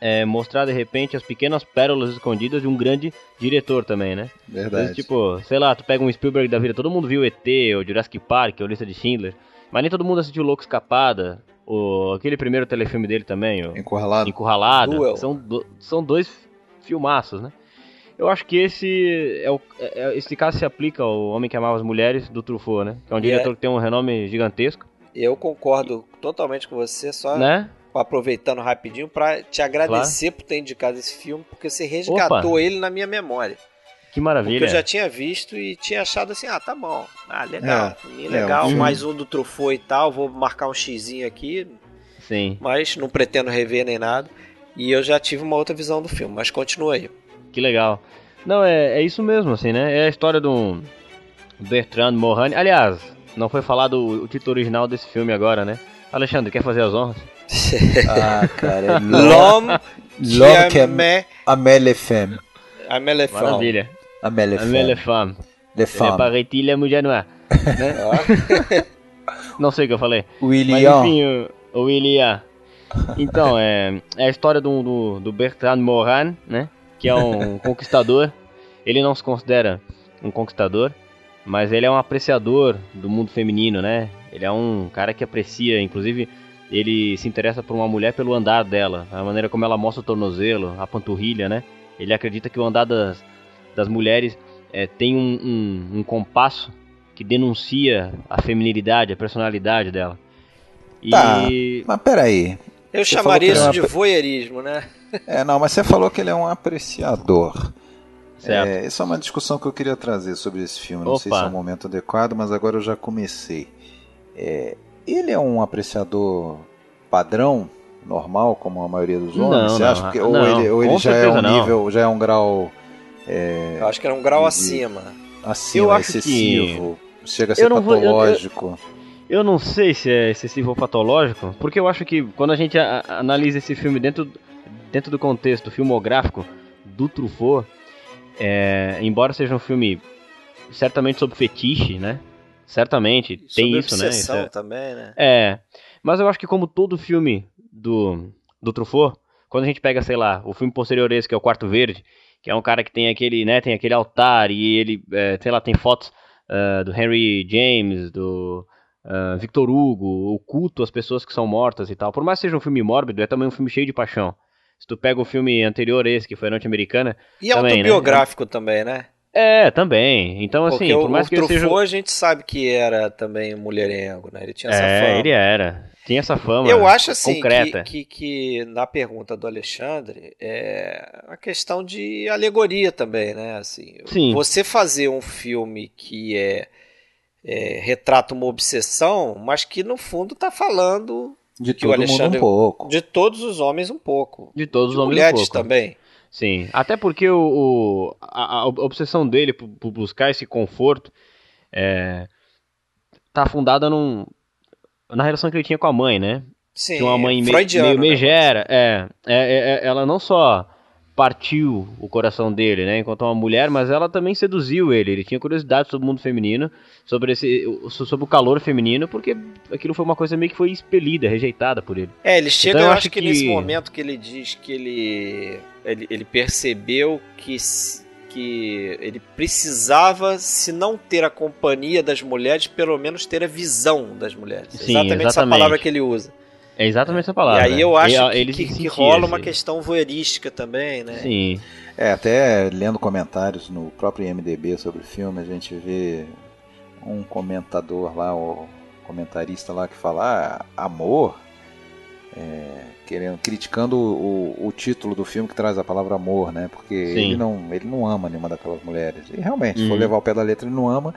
[SPEAKER 3] é, mostrar de repente as pequenas pérolas escondidas de um grande diretor também, né?
[SPEAKER 2] Verdade. Vezes,
[SPEAKER 3] tipo, sei lá, tu pega um Spielberg da vida, todo mundo viu ET, ou Jurassic Park, ou Lista de Schindler, mas nem todo mundo assistiu Louco Escapada, ou aquele primeiro telefilme dele também, o
[SPEAKER 2] Encurralado.
[SPEAKER 3] Encurralado. São, do, são dois filmaços, né? Eu acho que esse é o, é, é, esse caso se aplica ao Homem que Amava as Mulheres do Truffaut, né? Que é um diretor é... que tem um renome gigantesco.
[SPEAKER 1] Eu concordo totalmente com você, só
[SPEAKER 3] né?
[SPEAKER 1] aproveitando rapidinho para te agradecer claro. por ter indicado esse filme, porque você resgatou Opa. ele na minha memória.
[SPEAKER 3] Que maravilha.
[SPEAKER 1] Porque eu já tinha visto e tinha achado assim, ah, tá bom. Ah, legal. É, legal, é, mais um do Truffaut e tal, vou marcar um xizinho aqui.
[SPEAKER 3] Sim.
[SPEAKER 1] Mas não pretendo rever nem nada. E eu já tive uma outra visão do filme, mas continua aí.
[SPEAKER 3] Que legal. Não, é, é isso mesmo, assim, né? É a história do Bertrand Morani. Aliás, não foi falado o, o título original desse filme agora, né? Alexandre, quer fazer as honras?
[SPEAKER 2] ah, cara. É
[SPEAKER 1] L'homme
[SPEAKER 2] que é Amélie Femme.
[SPEAKER 1] Amélie
[SPEAKER 3] Femme. Maravilha.
[SPEAKER 2] Amélie Femme.
[SPEAKER 3] Amélie Femme.
[SPEAKER 2] Les femmes.
[SPEAKER 3] Paraît-il la mulher noire. Né? não sei o que eu falei.
[SPEAKER 2] William.
[SPEAKER 3] Mas enfim, o, o William. Então, é, é a história do, do, do Bertrand Morin, né? Que é um conquistador. Ele não se considera um conquistador, mas ele é um apreciador do mundo feminino, né? Ele é um cara que aprecia, inclusive, ele se interessa por uma mulher pelo andar dela, a maneira como ela mostra o tornozelo, a panturrilha, né? Ele acredita que o andar das, das mulheres é, tem um, um, um compasso que denuncia a feminilidade, a personalidade dela.
[SPEAKER 2] E... Tá, mas peraí.
[SPEAKER 1] Eu você chamaria isso é uma... de voyeurismo, né?
[SPEAKER 2] É, não, mas você falou que ele é um apreciador. Certo. É, essa é uma discussão que eu queria trazer sobre esse filme. Não Opa. sei se é o momento adequado, mas agora eu já comecei. É, ele é um apreciador padrão, normal, como a maioria dos homens?
[SPEAKER 3] Não,
[SPEAKER 2] você
[SPEAKER 3] não,
[SPEAKER 2] acha que, ou ele, ou ele já é um não. nível, já é um grau. É,
[SPEAKER 1] eu acho que era um grau de, acima.
[SPEAKER 2] Acima, eu acho excessivo. Que... Chega a ser patológico.
[SPEAKER 3] Vou, eu, eu, eu, não sei se é excessivo ou patológico, porque eu acho que quando a gente a, analisa esse filme dentro, dentro do contexto filmográfico do Truffaut, é, embora seja um filme certamente sobre fetiche, né? Certamente tem isso, né? Isso
[SPEAKER 1] é, também, né?
[SPEAKER 3] É. Mas eu acho que como todo filme do, do Truffaut, quando a gente pega, sei lá, o filme posterior esse, que é o Quarto Verde, que é um cara que tem aquele, né, tem aquele altar e ele, é, sei lá, tem fotos uh, do Henry James, do uh, Victor Hugo, o culto às pessoas que são mortas e tal. Por mais que seja um filme mórbido, é também um filme cheio de paixão. Se tu pega o filme anterior esse, que foi Norte-Americana...
[SPEAKER 1] E também, né? autobiográfico né? também, né?
[SPEAKER 3] É, também. Então, assim,
[SPEAKER 1] Porque
[SPEAKER 3] por mais
[SPEAKER 1] o,
[SPEAKER 3] que
[SPEAKER 1] o Truffaut
[SPEAKER 3] seja...
[SPEAKER 1] a gente sabe que era também mulherengo, né? Ele tinha essa
[SPEAKER 3] é,
[SPEAKER 1] fama.
[SPEAKER 3] ele era. Tinha essa fama
[SPEAKER 1] Eu acho, assim,
[SPEAKER 3] concreta.
[SPEAKER 1] Que, que, que, na pergunta do Alexandre, é a questão de alegoria também, né? Assim,
[SPEAKER 3] Sim.
[SPEAKER 1] Você fazer um filme que é, é retrata uma obsessão, mas que no fundo está falando
[SPEAKER 2] de todo mundo um pouco.
[SPEAKER 1] De todos os homens um pouco.
[SPEAKER 3] De todos
[SPEAKER 1] de
[SPEAKER 3] os homens
[SPEAKER 1] mulheres
[SPEAKER 3] um pouco.
[SPEAKER 1] também.
[SPEAKER 3] Sim, até porque o, o a, a, obsessão dele por, por, buscar esse conforto é, tá fundada num, na relação que ele tinha com a mãe, né?
[SPEAKER 1] Sim,
[SPEAKER 3] Tinha uma mãe meio,
[SPEAKER 1] freudiano,
[SPEAKER 3] meio
[SPEAKER 1] né?
[SPEAKER 3] megera. É, é, é, é, ela não só partiu o coração dele, né, enquanto uma mulher, mas ela também seduziu ele. Ele tinha curiosidade sobre o mundo feminino, sobre esse, sobre o calor feminino, porque aquilo foi uma coisa meio que foi expelida, rejeitada por ele.
[SPEAKER 1] É, ele chega, então, eu, acho que, que nesse momento que ele diz que ele ele, ele percebeu que, que ele precisava, se não ter a companhia das mulheres, pelo menos ter a visão das mulheres.
[SPEAKER 3] Sim,
[SPEAKER 1] exatamente,
[SPEAKER 3] exatamente,
[SPEAKER 1] essa palavra que ele usa.
[SPEAKER 3] É exatamente essa palavra.
[SPEAKER 1] E aí eu acho
[SPEAKER 3] e,
[SPEAKER 1] que, que, que rola uma questão voyeurística também, né?
[SPEAKER 3] Sim.
[SPEAKER 2] É, até lendo comentários no próprio IMDB sobre o filme, a gente vê um comentador lá, o comentarista lá que fala ah, amor, é, querendo, criticando o, o, título do filme que traz a palavra amor, né? Porque ele não, ele não ama nenhuma daquelas mulheres. E realmente, se for uhum. levar o pé da letra, ele não ama.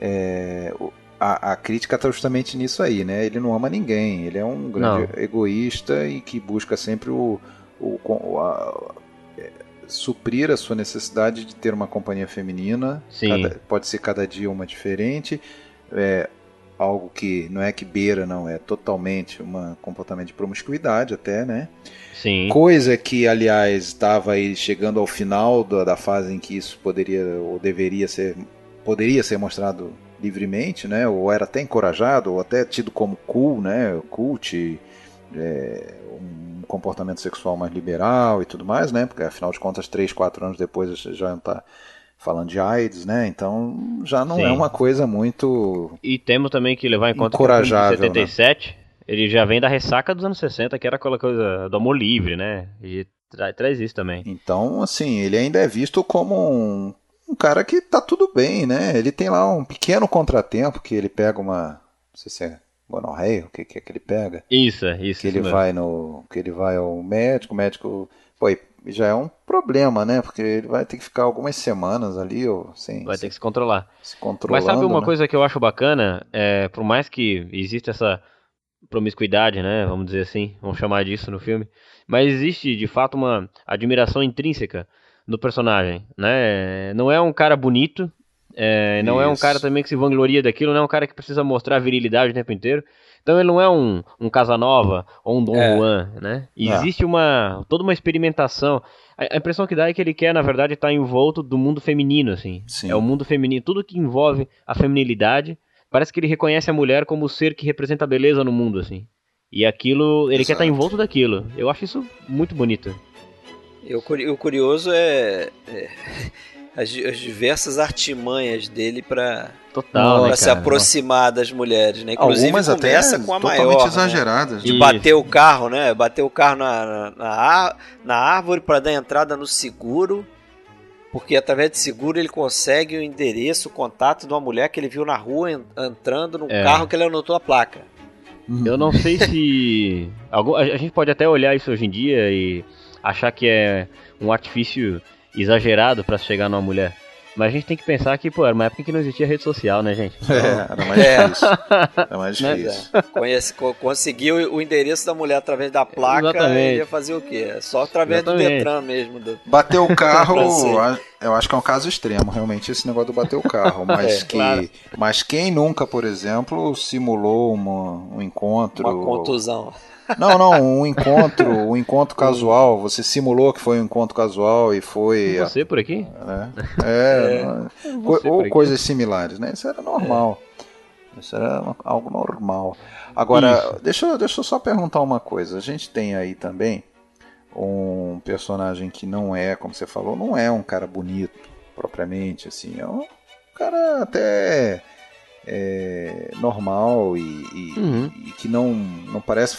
[SPEAKER 2] É, a, a, crítica está justamente nisso aí, né? Ele não ama ninguém, ele é um grande não. egoísta e que busca sempre o, o a, é, suprir a sua necessidade de ter uma companhia feminina. Cada, pode ser cada dia uma diferente. É, algo que não é que beira, não, é totalmente um comportamento de promiscuidade até, né?
[SPEAKER 3] Sim.
[SPEAKER 2] Coisa que, aliás, estava aí chegando ao final da, da fase em que isso poderia ou deveria ser poderia ser mostrado livremente, né? Ou era até encorajado, ou até tido como cool, né? Cult, é, um comportamento sexual mais liberal e tudo mais, né? Porque afinal de contas, três, quatro anos depois já está falando de AIDS, né? Então já não é Sim. é uma coisa muito.
[SPEAKER 3] E temos também que levar em conta que de 77 né? ele já vem da ressaca dos anos 60, que era aquela coisa do amor livre, né? E Tra traz isso também.
[SPEAKER 2] Então, assim, ele ainda é visto como um, um cara que tá tudo bem, né? Ele tem lá um pequeno contratempo que ele pega uma. Não sei se é gonorreia, o que, que é que ele pega?
[SPEAKER 3] Isso, isso.
[SPEAKER 2] Que ele
[SPEAKER 3] isso
[SPEAKER 2] vai no. Que ele vai ao médico, o médico. Pô, já é um problema, né? Porque ele vai ter que ficar algumas semanas ali, ou sem.
[SPEAKER 3] Vai ter que se controlar.
[SPEAKER 2] Se controlando,
[SPEAKER 3] Mas sabe uma
[SPEAKER 2] né?
[SPEAKER 3] coisa que eu acho bacana? É, por mais que exista essa promiscuidade, né? Vamos dizer assim, vamos chamar disso no filme. Mas existe de fato uma admiração intrínseca do personagem, né? Não é um cara bonito, é, não é um
[SPEAKER 2] Isso.
[SPEAKER 3] cara também que se vangloria daquilo, não é um cara que precisa mostrar virilidade o tempo inteiro. Então ele não é um, um Casanova ou um Dom
[SPEAKER 1] É.
[SPEAKER 3] Juan, né?
[SPEAKER 2] É.
[SPEAKER 3] Existe uma toda uma experimentação. A, a impressão que dá é que ele quer, na verdade, estar envolto do mundo feminino, assim.
[SPEAKER 2] Sim.
[SPEAKER 3] É o mundo feminino, tudo que envolve a feminilidade. Parece que ele reconhece a mulher como o ser que representa a beleza no mundo, assim. E aquilo, ele quer estar
[SPEAKER 2] Exato.
[SPEAKER 3] envolto daquilo. Eu acho isso muito bonito.
[SPEAKER 1] E o, curi- o curioso é, é as, as diversas artimanhas dele pra,
[SPEAKER 3] Total,
[SPEAKER 1] pra
[SPEAKER 3] né,
[SPEAKER 1] se
[SPEAKER 3] cara?
[SPEAKER 1] aproximar das mulheres, né? Inclusive
[SPEAKER 2] Algumas até
[SPEAKER 1] começa com a maior, né?
[SPEAKER 2] exageradas.
[SPEAKER 1] de
[SPEAKER 3] Isso.
[SPEAKER 1] bater o carro, né? Bater o carro na, na, na árvore para dar entrada no seguro. Porque através de seguro ele consegue o endereço, o contato de uma mulher que ele viu na rua en- entrando num
[SPEAKER 3] É.
[SPEAKER 1] carro que ele anotou a placa.
[SPEAKER 3] Eu não sei se. algum- a gente pode até olhar isso hoje em dia e achar que é um artifício exagerado pra chegar numa mulher. Mas a gente tem que pensar que, pô, era uma época em que não existia rede social, né, gente?
[SPEAKER 2] É, era mais
[SPEAKER 1] É.
[SPEAKER 2] difícil. Era mais
[SPEAKER 3] Né?
[SPEAKER 2] difícil.
[SPEAKER 1] Conhece, co- conseguiu o endereço da mulher através da placa,
[SPEAKER 3] Exatamente.
[SPEAKER 1] ele ia fazer o quê? É Só através do
[SPEAKER 3] Exatamente.
[SPEAKER 1] Detran mesmo. do-
[SPEAKER 2] Bater o carro, eu acho que é um caso extremo, realmente, esse negócio do bater o carro. Mas,
[SPEAKER 1] É,
[SPEAKER 2] que,
[SPEAKER 3] claro.
[SPEAKER 2] mas quem nunca, por exemplo, simulou uma- um encontro.
[SPEAKER 1] Uma contusão.
[SPEAKER 2] Não, não, um encontro, um encontro casual. Você simulou que foi um encontro casual e foi.
[SPEAKER 3] Você por aqui?
[SPEAKER 2] né? É, não- co-
[SPEAKER 3] Você por
[SPEAKER 2] ou coisas similares, né? Isso era normal. Isso era algo normal. Agora, deixa, eu- deixa eu só perguntar uma coisa. A gente tem aí também um personagem que não é, como você falou, não é um cara bonito, propriamente, assim. É um cara até é, normal e, e-
[SPEAKER 3] Uhum.
[SPEAKER 2] e que não, não parece.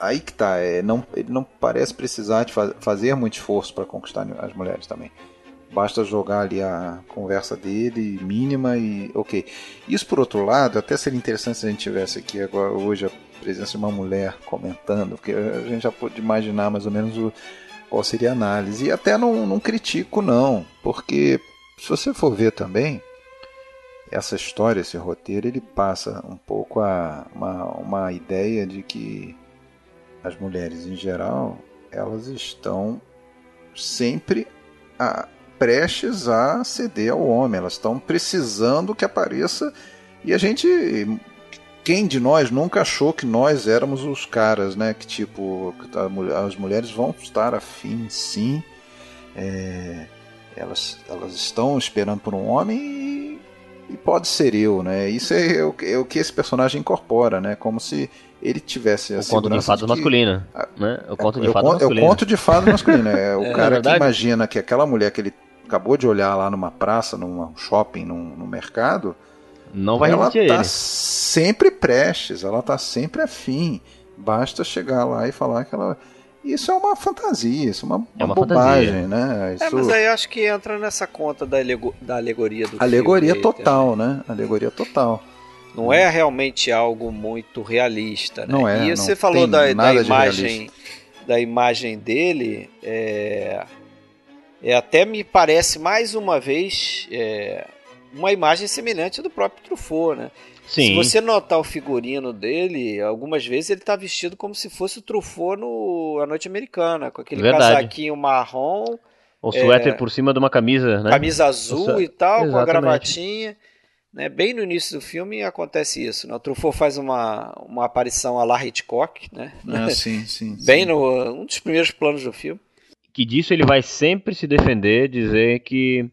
[SPEAKER 2] Aí que tá, é, não, ele não parece precisar de fa- fazer muito esforço para conquistar as mulheres também. Basta jogar ali a conversa dele, mínima e ok. Isso por outro lado, até seria interessante se a gente tivesse aqui agora hoje a presença de uma mulher comentando, porque a gente já pode imaginar mais ou menos o, qual seria a análise. E até não, não critico não, porque se você for ver também, essa história, esse roteiro, ele passa um pouco a uma, uma ideia de que as mulheres em geral, elas estão sempre a, prestes a ceder ao homem, elas estão precisando que apareça e a gente quem de nós nunca achou que nós éramos os caras, né? Que tipo, as mulheres vão estar afim, sim. É, elas, elas estão esperando por um homem e, e pode ser eu, né? Isso é, o que- é o que esse personagem incorpora, né? Como se ele tivesse a
[SPEAKER 3] O conto de fadas
[SPEAKER 2] que-
[SPEAKER 3] masculino. Né? O conto
[SPEAKER 2] é,
[SPEAKER 3] de
[SPEAKER 2] o
[SPEAKER 3] fadas
[SPEAKER 2] con- é o
[SPEAKER 3] masculino.
[SPEAKER 2] conto de fada masculino. É o
[SPEAKER 1] É,
[SPEAKER 2] cara que imagina que aquela mulher que ele acabou de olhar lá numa praça, num shopping, num, num mercado,
[SPEAKER 3] Não vai
[SPEAKER 2] ela tá
[SPEAKER 3] ele.
[SPEAKER 2] sempre prestes, ela tá sempre afim. Basta chegar lá e falar que ela. Isso é uma fantasia, isso é uma,
[SPEAKER 3] É uma
[SPEAKER 2] bobagem, né? Isso...
[SPEAKER 1] É, mas aí eu acho que entra nessa conta da, alego- da alegoria do
[SPEAKER 2] Alegoria
[SPEAKER 1] filme aí,
[SPEAKER 2] total, né? Alegoria total.
[SPEAKER 1] Não é realmente algo muito realista, né?
[SPEAKER 2] Não é,
[SPEAKER 1] E
[SPEAKER 2] não
[SPEAKER 1] você falou da, da imagem da imagem dele, é, é até me parece mais uma vez é, uma imagem semelhante do próprio Truffaut, né? Se
[SPEAKER 3] Sim.
[SPEAKER 1] você notar o figurino dele, algumas vezes ele tá vestido como se fosse o Truffaut no A Noite Americana, com aquele
[SPEAKER 3] Verdade.
[SPEAKER 1] casaquinho marrom,
[SPEAKER 3] O suéter por cima de uma camisa, né?
[SPEAKER 1] camisa azul e tal, com a
[SPEAKER 3] exatamente.
[SPEAKER 1] gravatinha. Né? Bem no início do filme acontece isso. Né? O Truffaut faz uma, uma aparição a la Hitchcock, né?
[SPEAKER 2] Ah, sim, sim.
[SPEAKER 1] bem
[SPEAKER 2] sim.
[SPEAKER 1] no um dos primeiros planos do filme.
[SPEAKER 3] Que disso ele vai sempre se defender, dizer que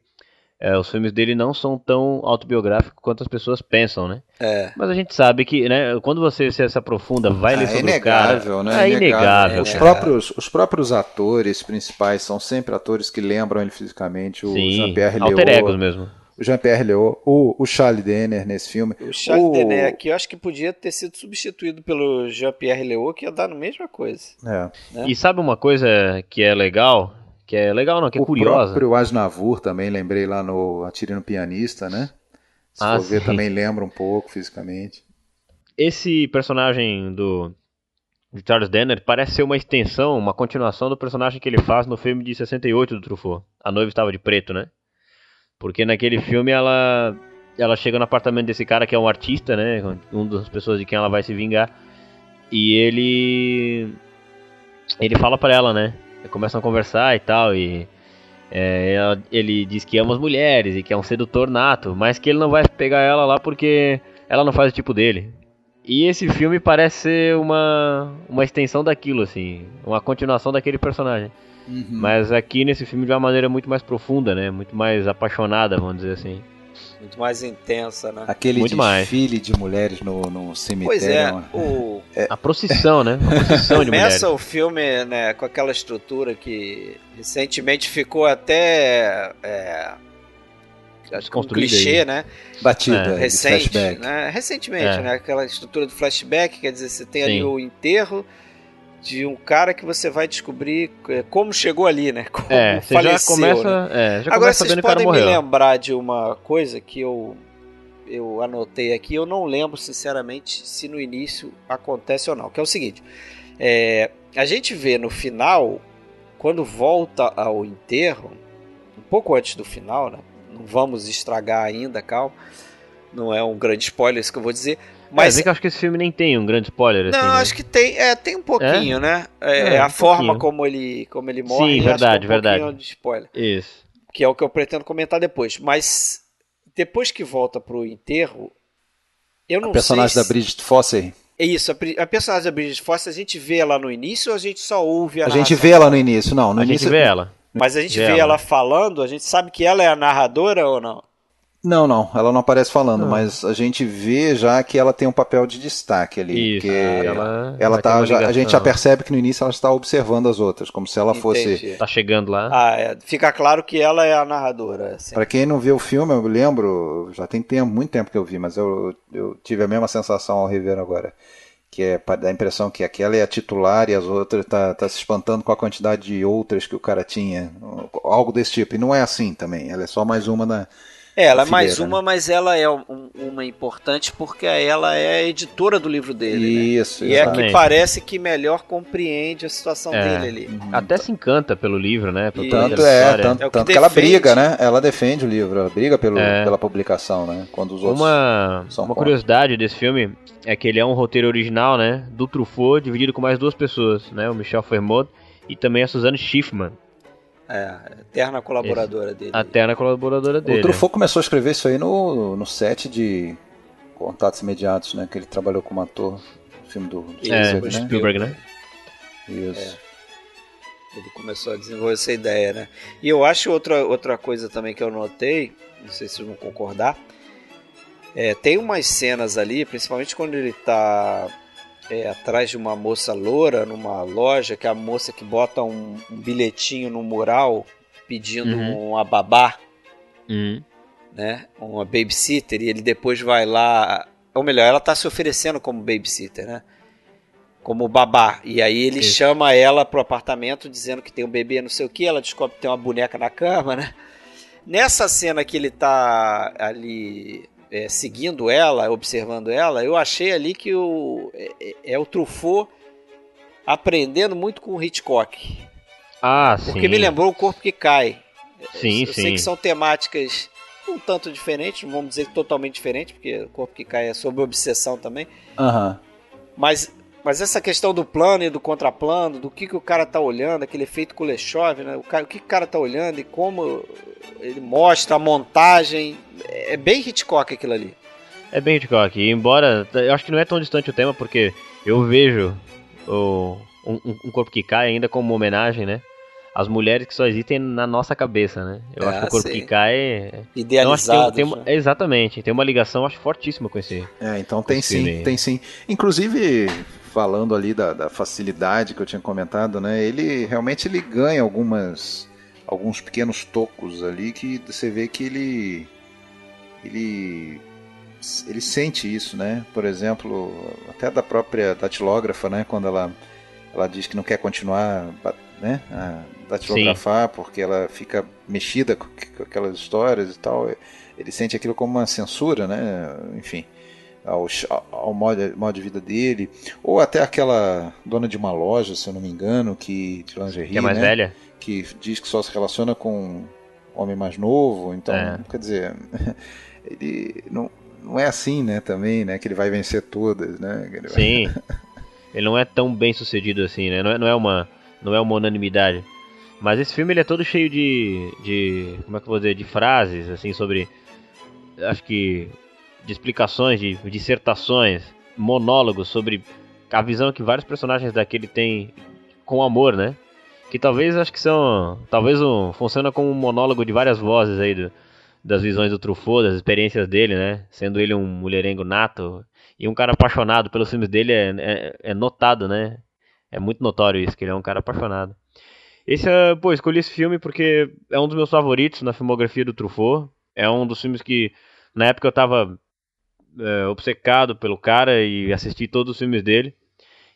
[SPEAKER 3] é, os filmes dele não são tão autobiográficos quanto as pessoas pensam, né?
[SPEAKER 1] É.
[SPEAKER 3] Mas a gente sabe que, né, quando você se, aprofunda, vai ler
[SPEAKER 2] Ah, é
[SPEAKER 3] sobre o cara.
[SPEAKER 2] inegável, né?
[SPEAKER 3] É inegável.
[SPEAKER 2] Os, próprios, os próprios atores principais são sempre atores que lembram ele fisicamente. O
[SPEAKER 3] Sim,
[SPEAKER 2] Jean-Pierre
[SPEAKER 3] alter egos
[SPEAKER 2] Léaud,
[SPEAKER 3] mesmo.
[SPEAKER 2] o Jean-Pierre Léaud, o, o Charles Denner nesse filme.
[SPEAKER 1] O Charles o... Denner aqui, eu acho que podia ter sido substituído pelo Jean-Pierre Léaud, que ia dar a mesma coisa.
[SPEAKER 3] É. Né? E sabe uma coisa que é legal? Que é legal não, que é
[SPEAKER 2] o
[SPEAKER 3] curiosa.
[SPEAKER 2] O próprio Asnavour também, lembrei lá no Atirando Pianista, né? Se ah, for ver, também lembra um pouco fisicamente.
[SPEAKER 3] Esse personagem do de Charles Denner parece ser uma extensão, uma continuação do personagem que ele faz no filme de 68 do Truffaut. A noiva estava de preto, né? Porque naquele filme ela ela chega no apartamento desse cara que é um artista, né? Um das pessoas de quem ela vai se vingar. E ele ele fala para ela, né? Começam a conversar e tal e é, ele diz que ama as mulheres e que é um sedutor nato, mas que ele não vai pegar ela lá porque ela não faz o tipo dele. E esse filme parece ser uma, uma extensão daquilo, assim, uma continuação daquele personagem. Uhum. Mas aqui nesse filme de uma maneira muito mais profunda, né? Muito mais apaixonada, vamos dizer assim.
[SPEAKER 1] Muito mais intensa, né?
[SPEAKER 2] Aquele
[SPEAKER 3] muito
[SPEAKER 2] desfile mais. de mulheres no, no cemitério. Pois é,
[SPEAKER 1] o...
[SPEAKER 3] é, a procissão, né? A procissão de mulheres.
[SPEAKER 1] Começa o filme né, com aquela estrutura que recentemente ficou até é, um clichê,
[SPEAKER 2] aí.
[SPEAKER 1] né?
[SPEAKER 2] Batida,
[SPEAKER 1] é. Recente. Né? Recentemente, é. né? Aquela estrutura do flashback, quer dizer, você tem Sim. ali o enterro de um cara que você vai descobrir é, como chegou ali, né? Como
[SPEAKER 3] é, você faleceu, já começa,
[SPEAKER 1] né? é, Agora vocês podem me lembrar de uma coisa que eu eu anotei aqui, eu não lembro sinceramente se no início acontece ou não, que é o seguinte, é, a gente vê no final, quando volta ao enterro, um pouco antes do final, né? não vamos estragar ainda, calma. Não é um grande spoiler isso que eu vou dizer. Mas
[SPEAKER 3] é, que eu acho que esse filme nem tem um grande spoiler.
[SPEAKER 1] Não,
[SPEAKER 3] assim, né?
[SPEAKER 1] acho que tem, é, tem um pouquinho, é? né? É, é, é a um forma como ele, como ele morre.
[SPEAKER 3] Sim, verdade,
[SPEAKER 1] um
[SPEAKER 3] verdade.
[SPEAKER 1] de spoiler.
[SPEAKER 3] Isso.
[SPEAKER 1] Que é o que eu pretendo comentar depois. Mas depois que volta pro enterro, eu não
[SPEAKER 2] a personagem
[SPEAKER 1] sei
[SPEAKER 2] da Bridget Foster.
[SPEAKER 1] É isso, a, a, personagem da Bridget Foster, a gente vê ela no início ou a gente só ouve a
[SPEAKER 2] A gente vê ela no início, não. No
[SPEAKER 3] a
[SPEAKER 2] início...
[SPEAKER 3] gente vê ela.
[SPEAKER 1] Mas a gente vê, vê ela. ela falando, a gente sabe que ela é a narradora ou não?
[SPEAKER 2] Não, não, ela não aparece falando, mas a gente vê já que ela tem um papel de destaque ali. Isso, ela, ela tá, já, a gente já percebe que no início ela está observando as outras, como se ela Entendi. fosse.
[SPEAKER 3] Tá chegando lá.
[SPEAKER 1] Ah, é. Fica claro que ela é a narradora. Assim.
[SPEAKER 2] Para quem não viu o filme, eu lembro, já tem tempo, muito tempo que eu vi, mas eu, eu tive a mesma sensação ao rever agora. Que é para dar a impressão que aquela é a titular e as outras tá, tá se espantando com a quantidade de outras que o cara tinha. Algo desse tipo. E não é assim também. Ela é só mais uma na
[SPEAKER 1] é, ela é mais uma, né? mas ela é um, uma importante porque ela é a editora do livro dele. Né?
[SPEAKER 2] Isso,
[SPEAKER 1] né? E é a que parece que melhor compreende a situação é. dele ali.
[SPEAKER 3] Uhum. Até se encanta pelo livro, né?
[SPEAKER 2] Pelo tanto é, tanto, é tanto que, que ela briga, né? Ela defende o livro, ela briga pelo, é. pela publicação, né? Quando os outros
[SPEAKER 3] uma, uma curiosidade desse filme é que ele é um roteiro original, né? Do Truffaut, dividido com mais duas pessoas, né? O Michel Fermot e também a Suzanne Schiffman.
[SPEAKER 1] É, eterna colaboradora Esse, dele.
[SPEAKER 3] A eterna colaboradora dele.
[SPEAKER 2] O Truffaut começou a escrever isso aí no, no set de Contatos Imediatos, né? Que ele trabalhou como ator no filme do,
[SPEAKER 3] do é, Spielberg, né? Spielberg, né?
[SPEAKER 2] Isso.
[SPEAKER 1] É. Ele começou a desenvolver essa ideia, né? E eu acho outra, outra coisa também que eu notei, não sei se vocês vão concordar, é, tem umas cenas ali, principalmente quando ele está é, atrás de uma moça loura numa loja, que é a moça que bota um, um bilhetinho no mural pedindo uhum. uma babá,
[SPEAKER 3] uhum.
[SPEAKER 1] né? Uma babysitter, e ele depois vai lá. Ou melhor, ela está se oferecendo como babysitter, né? Como babá. E aí ele Isso. chama ela pro apartamento dizendo que tem um bebê, não sei o que, ela descobre que tem uma boneca na cama, né? Nessa cena que ele tá ali é, seguindo ela, observando ela, eu achei ali que o, é, é, é o Truffaut aprendendo muito com o Hitchcock.
[SPEAKER 3] Ah, sim.
[SPEAKER 1] Porque me lembrou o Corpo que Cai.
[SPEAKER 3] Sim,
[SPEAKER 1] eu,
[SPEAKER 3] eu
[SPEAKER 1] sim. sei que são temáticas um tanto diferentes, não vamos dizer totalmente diferentes, porque o Corpo que Cai é sobre obsessão também.
[SPEAKER 2] Uhum.
[SPEAKER 1] Mas mas essa questão do plano e do contraplano, do que, que o cara tá olhando, aquele efeito Kuleshov, né? O, cara, o que, que o cara tá olhando e como ele mostra a montagem. É bem Hitchcock aquilo ali.
[SPEAKER 3] É bem Hitchcock. E embora. Eu acho que não é tão distante o tema, porque eu vejo o, um, um corpo que cai ainda como uma homenagem, né? As mulheres que só existem na nossa cabeça, né? Eu acho que o corpo sim. que cai é.
[SPEAKER 1] Idealizado.
[SPEAKER 3] Tem, tem uma, exatamente, tem uma ligação, acho, fortíssima com esse.
[SPEAKER 2] É, então tem sim, tem sim. Inclusive, falando ali da, da, facilidade que eu tinha comentado, né? Ele realmente ele ganha algumas alguns pequenos tocos ali que você vê que ele ele ele sente isso, né? Por exemplo, até da própria datilógrafa, né? Quando ela, ela diz que não quer continuar né, a datilografar Sim. porque ela fica mexida com, com, aquelas histórias e tal. Ele sente aquilo como uma censura, né? Enfim, ao, ao modo, modo de vida dele. Ou até aquela dona de uma loja, se eu não me engano, que de lingerie,
[SPEAKER 3] que é mais
[SPEAKER 2] né?
[SPEAKER 3] velha.
[SPEAKER 2] Que diz que só se relaciona com homem mais novo. Então, é. quer dizer, ele não não é assim, né, também, né, que ele vai vencer todas, né? Ele
[SPEAKER 3] Sim. Vai... ele não é tão bem sucedido assim, né? Não é, não é uma não é uma unanimidade. Mas esse filme ele é todo cheio de de como é que eu vou dizer, de frases assim sobre acho que de explicações, de dissertações, monólogos sobre a visão que vários personagens daquele têm com amor, né? Que talvez acho que são, talvez um, funciona como um monólogo de várias vozes aí do, das visões do Truffaut, das experiências dele, né? Sendo ele um mulherengo nato e um cara apaixonado pelos filmes dele é, é, é, notado, né? É muito notório isso, que ele é um cara apaixonado. Esse é, pô, escolhi esse filme porque é um dos meus favoritos na filmografia do Truffaut. É um dos filmes que, na época, eu tava é, obcecado pelo cara e assisti todos os filmes dele.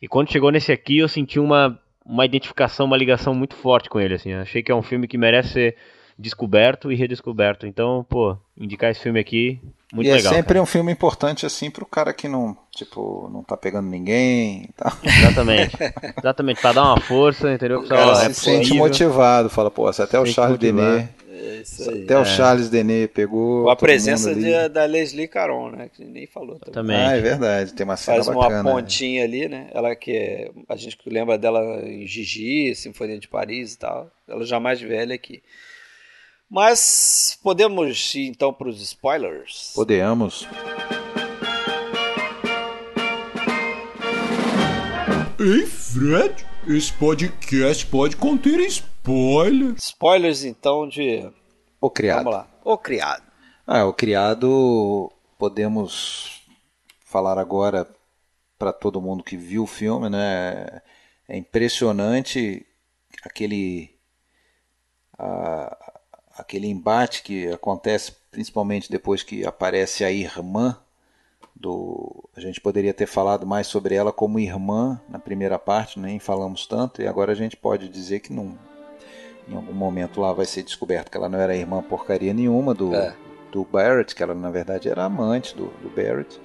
[SPEAKER 3] E quando chegou nesse aqui, eu senti uma, uma identificação, uma ligação muito forte com ele, assim. Achei que é um filme que merece ser descoberto e redescoberto. Então, pô, indicar esse filme aqui, muito
[SPEAKER 2] e
[SPEAKER 3] é legal.
[SPEAKER 2] É sempre cara. um filme importante, assim, pro cara que não, tipo, não tá pegando ninguém e tal.
[SPEAKER 3] Exatamente. Exatamente, pra dar uma força, entendeu?
[SPEAKER 2] O cara se é sente motivado, fala, pô, se até o Charles Denet. É até é. o Charles Denet pegou.
[SPEAKER 1] Com a presença de, da Leslie Caron, né? Que nem falou
[SPEAKER 2] também. também. Ah, é verdade. Tem uma cena
[SPEAKER 1] Faz
[SPEAKER 2] bacana.
[SPEAKER 1] uma pontinha ali, né? Ela que é, a gente lembra dela em Gigi, Sinfonia de Paris e tal. Ela já mais velha aqui. Mas podemos ir então para os spoilers?
[SPEAKER 2] Podemos.
[SPEAKER 4] Ei, Fred, esse podcast pode conter spoilers.
[SPEAKER 1] Spoilers então de.
[SPEAKER 2] O Criado.
[SPEAKER 1] Vamos lá. O Criado.
[SPEAKER 2] Ah, o Criado, podemos falar agora para todo mundo que viu o filme, né? É impressionante aquele. A, aquele embate que acontece principalmente depois que aparece a irmã do a gente poderia ter falado mais sobre ela como irmã na primeira parte nem falamos tanto e agora a gente pode dizer que não em algum momento lá vai ser descoberto que ela não era irmã porcaria nenhuma do é. do Barrett que ela na verdade era amante do, do Barrett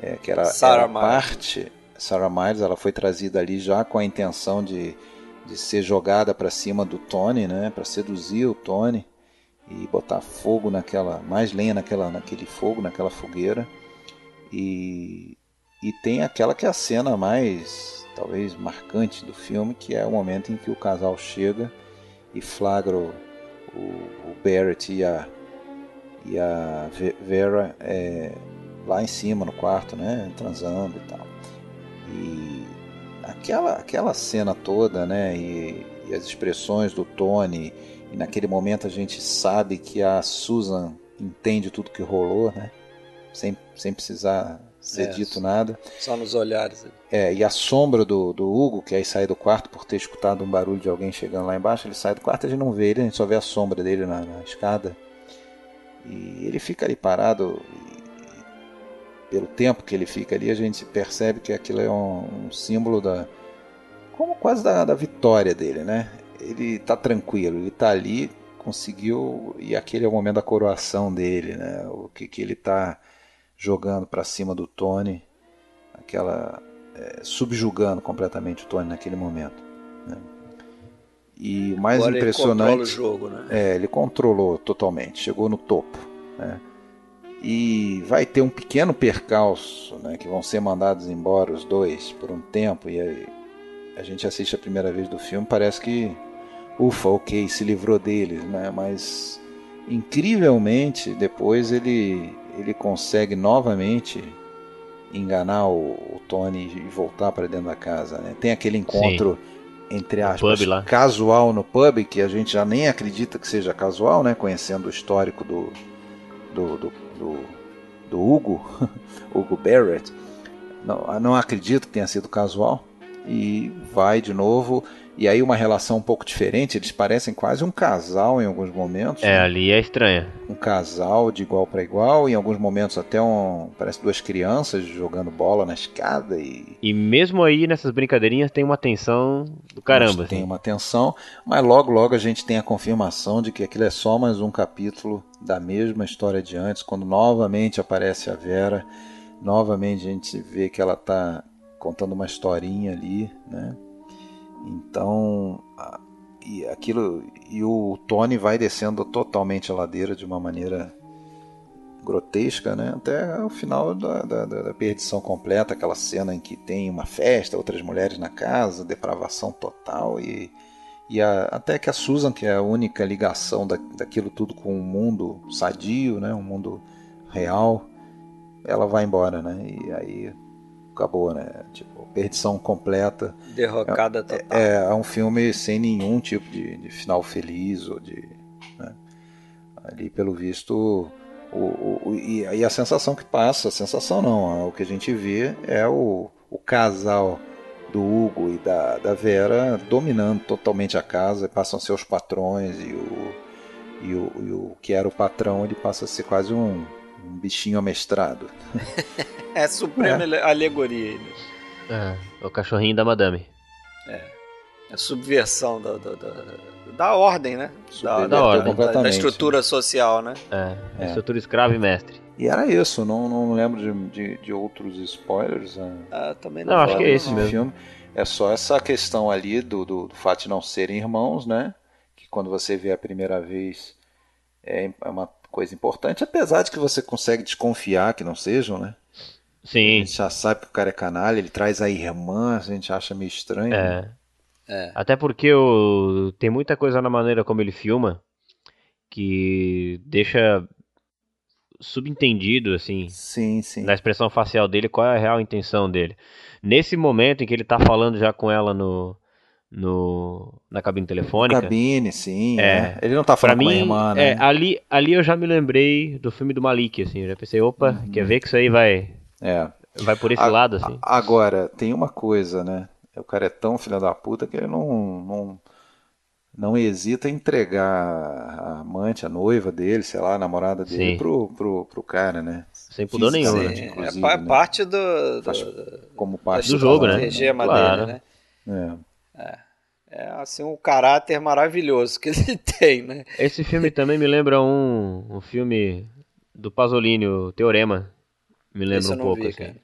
[SPEAKER 2] é, que era, Sarah era parte Sarah Miles ela foi trazida ali já com a intenção de, de ser jogada para cima do Tony né para seduzir o Tony e botar fogo naquela, mais lenha naquela, naquele fogo, naquela fogueira. E, e tem aquela que é a cena mais, talvez, marcante do filme, que é o momento em que o casal chega e flagra o, o, Barrett e a, e a Vera é, lá em cima no quarto, né, transando e tal. E aquela, aquela cena toda, né, e, e as expressões do Tony e naquele momento a gente sabe que a Susan entende tudo que rolou, né? Sem, sem precisar ser é, dito nada.
[SPEAKER 1] Só nos olhares.
[SPEAKER 2] É, e a sombra do, do Hugo, que aí sai do quarto por ter escutado um barulho de alguém chegando lá embaixo, ele sai do quarto e a gente não vê ele, a gente só vê a sombra dele na, na escada. E ele fica ali parado. E, pelo tempo que ele fica ali, a gente percebe que aquilo é um, um símbolo da. como quase da, da vitória dele, né? ele tá tranquilo, ele tá ali, conseguiu, e aquele é o momento da coroação dele, né? O que, que ele tá jogando para cima do Tony, aquela é, subjugando completamente o Tony naquele momento. Né? E o mais Agora impressionante, ele
[SPEAKER 1] o jogo, né?
[SPEAKER 2] É, ele controlou totalmente, chegou no topo, né? E vai ter um pequeno percalço, né, que vão ser mandados embora os dois por um tempo e aí a gente assiste a primeira vez do filme, parece que ufa, ok, se livrou deles, né? Mas incrivelmente depois ele ele consegue novamente enganar o, o Tony e voltar para dentro da casa, né? Tem aquele encontro Sim. entre aspas casual no pub que a gente já nem acredita que seja casual, né? Conhecendo o histórico do do, do, do, do Hugo, Hugo Barrett, não, não acredito que tenha sido casual. e vai de novo. E aí uma relação um pouco diferente, eles parecem quase um casal em alguns momentos.
[SPEAKER 3] É, ali é estranha.
[SPEAKER 2] Um casal de igual para igual, em alguns momentos até um, parece duas crianças jogando bola na escada e
[SPEAKER 3] E mesmo aí nessas brincadeirinhas tem uma tensão do caramba.
[SPEAKER 2] tem
[SPEAKER 3] assim.
[SPEAKER 2] uma tensão, mas logo logo a gente tem a confirmação de que aquilo é só mais um capítulo da mesma história de antes, quando novamente aparece a Vera, novamente a gente vê que ela está contando uma historinha ali, né? Então, e aquilo e o Tony vai descendo totalmente a ladeira de uma maneira grotesca, né? Até o final da, da, da- perdição completa, aquela cena em que tem uma festa, outras mulheres na casa, depravação total e, e a- até que a Susan, que é a única ligação da, daquilo tudo com o mundo sadio, né? Um mundo real, ela vai embora, né? E aí acabou, né? Tipo, perdição completa.
[SPEAKER 1] Derrocada total.
[SPEAKER 2] É, é um filme sem nenhum tipo de, de final feliz ou de. né? Ali, pelo visto. O, o- o- e, e a sensação que passa, a sensação não, o que a gente vê é o, o casal do Hugo e da, da Vera dominando totalmente a casa, passam a ser os patrões e o, e o, e o que era o patrão ele passa a ser quase um, um bichinho amestrado.
[SPEAKER 1] É suprema ale- alegoria. aí, né?
[SPEAKER 3] É, o cachorrinho da madame.
[SPEAKER 1] É subversão da, da, da, da ordem, né? Da, da,
[SPEAKER 3] ordem.
[SPEAKER 1] da- da
[SPEAKER 2] completamente.
[SPEAKER 1] estrutura social, né?
[SPEAKER 3] É,
[SPEAKER 2] É.
[SPEAKER 3] estrutura escravo e mestre.
[SPEAKER 2] E era isso, não, não lembro de, de, de outros spoilers. né?
[SPEAKER 1] Ah, também não,
[SPEAKER 3] Não, acho que é esse mesmo.
[SPEAKER 2] filme. É só essa questão ali do, do, do fato de não serem irmãos, né? Que quando você vê a primeira vez é, é uma coisa importante, apesar de que você consegue desconfiar que não sejam, né? A
[SPEAKER 3] Sim,
[SPEAKER 2] gente já sabe que o cara é canalha, ele traz a irmã, a gente acha meio estranho. né?
[SPEAKER 3] é.
[SPEAKER 1] É.
[SPEAKER 3] Até porque o... tem muita coisa na maneira como ele filma que deixa subentendido, assim,
[SPEAKER 2] Sim, sim.
[SPEAKER 3] na expressão facial dele, qual é a real intenção dele. Nesse momento em que ele tá falando já com ela no, no na cabine telefônica,
[SPEAKER 2] Cabine, sim.
[SPEAKER 3] É.
[SPEAKER 2] é. Ele não tá
[SPEAKER 3] pra
[SPEAKER 2] falando com a
[SPEAKER 3] mim,
[SPEAKER 2] irmã, né?
[SPEAKER 3] é, ali, ali eu já me lembrei do filme do Malik, assim, eu já pensei, opa,
[SPEAKER 2] Uhum.
[SPEAKER 3] quer ver que isso aí vai,
[SPEAKER 2] É.
[SPEAKER 3] vai por esse
[SPEAKER 2] A-
[SPEAKER 3] lado, assim.
[SPEAKER 2] a- Agora, tem uma coisa, né? O cara é tão filho da puta que ele não, não, não hesita em entregar a amante, a noiva dele, sei lá, a namorada dele,
[SPEAKER 3] Sim.
[SPEAKER 2] pro, pro, pro cara, né?
[SPEAKER 3] Sem pudor nenhum, né?
[SPEAKER 1] É
[SPEAKER 2] né?
[SPEAKER 1] parte do, do,
[SPEAKER 2] Faz Como parte
[SPEAKER 3] Do jogo, né?
[SPEAKER 1] estratagema
[SPEAKER 3] Claro.
[SPEAKER 1] dele, né?
[SPEAKER 2] É.
[SPEAKER 1] É assim um caráter maravilhoso que ele tem, né?
[SPEAKER 3] Esse filme também me lembra um, um filme do Pasolini, o Teorema. Me lembra
[SPEAKER 1] Esse eu
[SPEAKER 3] um pouco,
[SPEAKER 1] vi,
[SPEAKER 3] assim.
[SPEAKER 1] cara.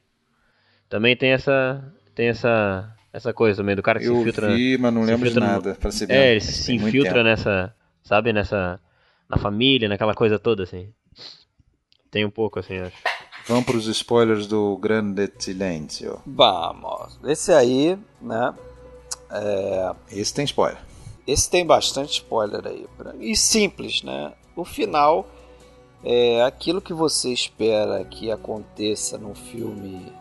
[SPEAKER 3] Também tem essa tem essa essa coisa também do cara que
[SPEAKER 2] Eu
[SPEAKER 3] se infiltra.
[SPEAKER 2] vi, mas não
[SPEAKER 3] se
[SPEAKER 2] lembro de
[SPEAKER 3] no-
[SPEAKER 2] nada, pra ser bem
[SPEAKER 3] É, ele se infiltra nessa, sabe, nessa na família, naquela coisa toda assim. Tem um pouco assim, acho.
[SPEAKER 2] Vamos pros spoilers do Grande Silêncio.
[SPEAKER 1] Vamos. Esse aí, né?
[SPEAKER 2] Esse tem spoiler.
[SPEAKER 1] Esse tem bastante spoiler aí. E simples, né? O final é aquilo que você espera que aconteça num filme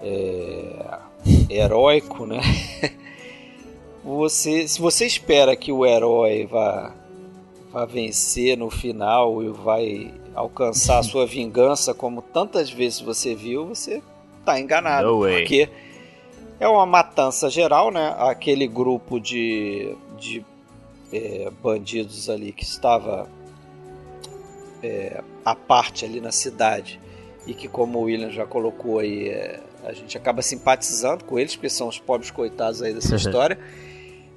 [SPEAKER 1] é, heróico, né? Você, se você espera que o herói vá, vá vencer no final e vai alcançar a sua vingança, como tantas vezes você viu, você tá enganado.
[SPEAKER 3] No way.
[SPEAKER 1] É uma matança geral, né? Aquele grupo de, de é, bandidos ali que estava é, à parte ali na cidade e que, como o William já colocou aí, é, a gente acaba simpatizando com eles, porque são os pobres coitados aí dessa história.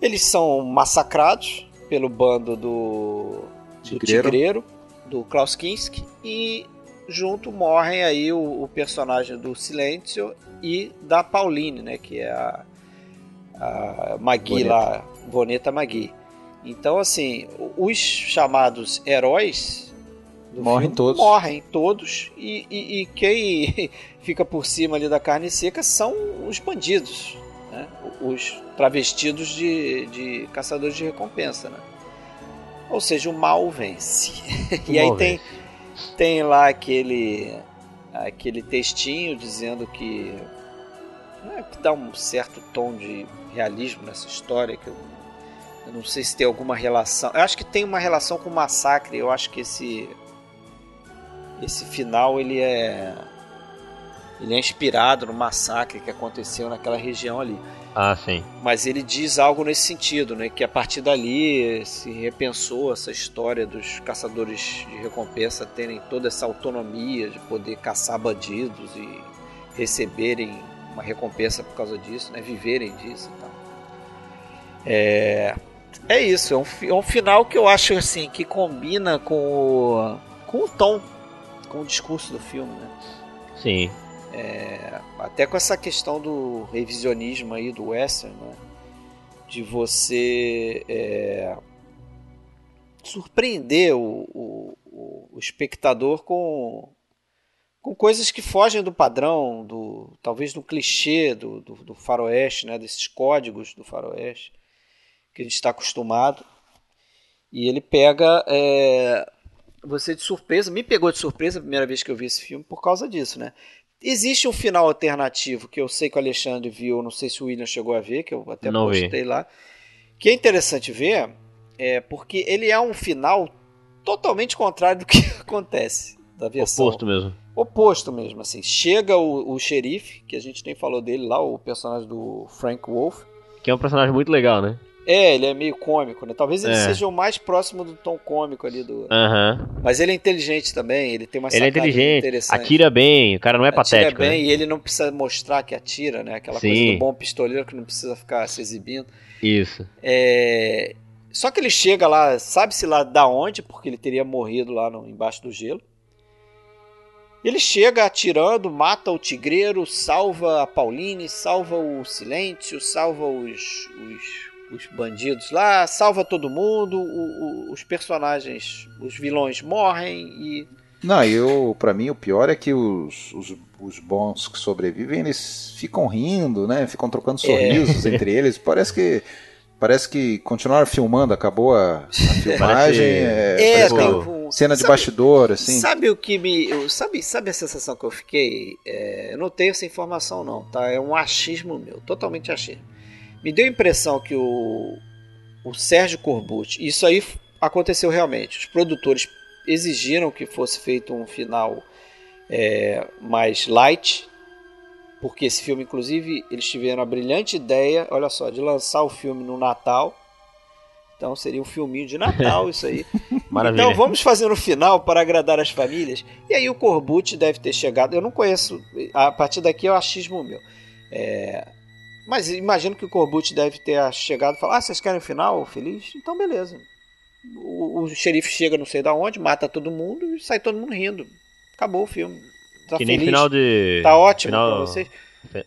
[SPEAKER 1] Eles são massacrados pelo bando do, do
[SPEAKER 2] Tigreiro.
[SPEAKER 1] Tigreiro, do Klaus Kinski, e junto morrem aí o, o personagem do Silêncio e da Pauline, né, que é a, a Magui
[SPEAKER 2] Boneta.
[SPEAKER 1] lá, Boneta Magui. Então, assim, os chamados heróis
[SPEAKER 2] Morrem
[SPEAKER 1] filme
[SPEAKER 2] todos.
[SPEAKER 1] morrem todos e, e- e quem fica por cima ali da carne seca são os bandidos, né? os travestidos de, de caçadores de recompensa. Né? Ou seja, o mal vence.
[SPEAKER 3] O
[SPEAKER 1] e aí
[SPEAKER 3] mal
[SPEAKER 1] tem, tem lá aquele, aquele textinho dizendo que, né, que dá um certo tom de realismo nessa história que eu, eu não sei se tem alguma relação. Eu acho que tem uma relação com o massacre. Eu acho que esse esse final ele é Ele é inspirado no massacre que aconteceu naquela região ali.
[SPEAKER 3] Ah, sim.
[SPEAKER 1] Mas ele diz algo nesse sentido, né? Que a partir dali se repensou essa história dos caçadores de recompensa terem toda essa autonomia de poder caçar bandidos e receberem uma recompensa por causa disso, né? Viverem disso e tal. É, é isso, é um, é um final que eu acho assim que combina com o, com o tom, com o discurso do filme, né?
[SPEAKER 3] Sim.
[SPEAKER 1] É, até com essa questão do revisionismo aí do western, né? de você é, surpreender o, o, o, espectador com, com coisas que fogem do padrão, do talvez do clichê do, do, do faroeste, né? desses códigos do faroeste que a gente está acostumado. E ele pega é, você de surpresa, me pegou de surpresa a primeira vez que eu vi esse filme por causa disso, né? Existe um final alternativo que eu sei que o Alexandre viu, não sei se o William chegou a ver, que eu até
[SPEAKER 3] Não vi.
[SPEAKER 1] postei lá. Que é interessante ver, é porque ele é um final totalmente contrário do que acontece da versão.
[SPEAKER 3] Oposto mesmo.
[SPEAKER 1] Oposto mesmo, assim. Chega o, o xerife, que a gente nem falou dele lá, o personagem do Frank Wolf.
[SPEAKER 3] Que é um personagem muito legal, né?
[SPEAKER 1] É, ele é meio cômico, né? Talvez ele
[SPEAKER 3] É.
[SPEAKER 1] seja o mais próximo do tom cômico ali do.
[SPEAKER 3] Aham.
[SPEAKER 1] Mas ele é inteligente também, ele tem uma
[SPEAKER 3] Ele é inteligente,
[SPEAKER 1] interessante.
[SPEAKER 3] atira bem, o cara não é
[SPEAKER 1] Atira
[SPEAKER 3] patético.
[SPEAKER 1] bem
[SPEAKER 3] né?
[SPEAKER 1] e ele não precisa mostrar que atira, né? Aquela coisa
[SPEAKER 3] Sim.
[SPEAKER 1] do bom pistoleiro que não precisa ficar se exibindo.
[SPEAKER 3] Isso.
[SPEAKER 1] É, Só que ele chega lá, sabe-se lá da onde, porque ele teria morrido lá no... embaixo do gelo. Ele chega atirando, mata o tigreiro, salva a Pauline, salva o Silêncio, salva os, os, os bandidos lá, salva todo mundo, o- o- os personagens, os vilões morrem e
[SPEAKER 2] Não, eu, pra mim o pior é que os, os, os bons que sobrevivem, eles ficam rindo, né? Ficam trocando sorrisos entre eles. Parece que parece que continuaram filmando, acabou a, a filmagem. É,
[SPEAKER 1] É,
[SPEAKER 2] parece
[SPEAKER 1] tem um-
[SPEAKER 2] cena de
[SPEAKER 1] sabe-
[SPEAKER 2] bastidor, assim.
[SPEAKER 1] Sabe o que me. eu- sabe, sabe a sensação que eu fiquei? É, eu não tenho essa informação, não, tá? É um achismo meu, totalmente achismo. Me deu a impressão que o, o Sérgio Corbucci, isso aí aconteceu realmente. Os produtores exigiram que fosse feito um final é, mais light, porque esse filme, inclusive, eles tiveram a brilhante ideia, olha só, de lançar o filme no Natal. Então seria um filminho de Natal isso aí.
[SPEAKER 3] Maravilha.
[SPEAKER 1] Então vamos fazer no final para agradar as famílias. E aí o Corbucci deve ter chegado. Eu não conheço. A partir daqui é o achismo meu. É, mas imagino que o Corbucci deve ter chegado e falado: Ah, vocês querem o final feliz? Então beleza. O, o xerife chega não sei da onde, mata todo mundo e sai todo mundo rindo. Acabou o filme. Tá
[SPEAKER 3] que nem
[SPEAKER 1] feliz.
[SPEAKER 3] final de.
[SPEAKER 1] Tá ótimo
[SPEAKER 3] final...
[SPEAKER 1] pra vocês.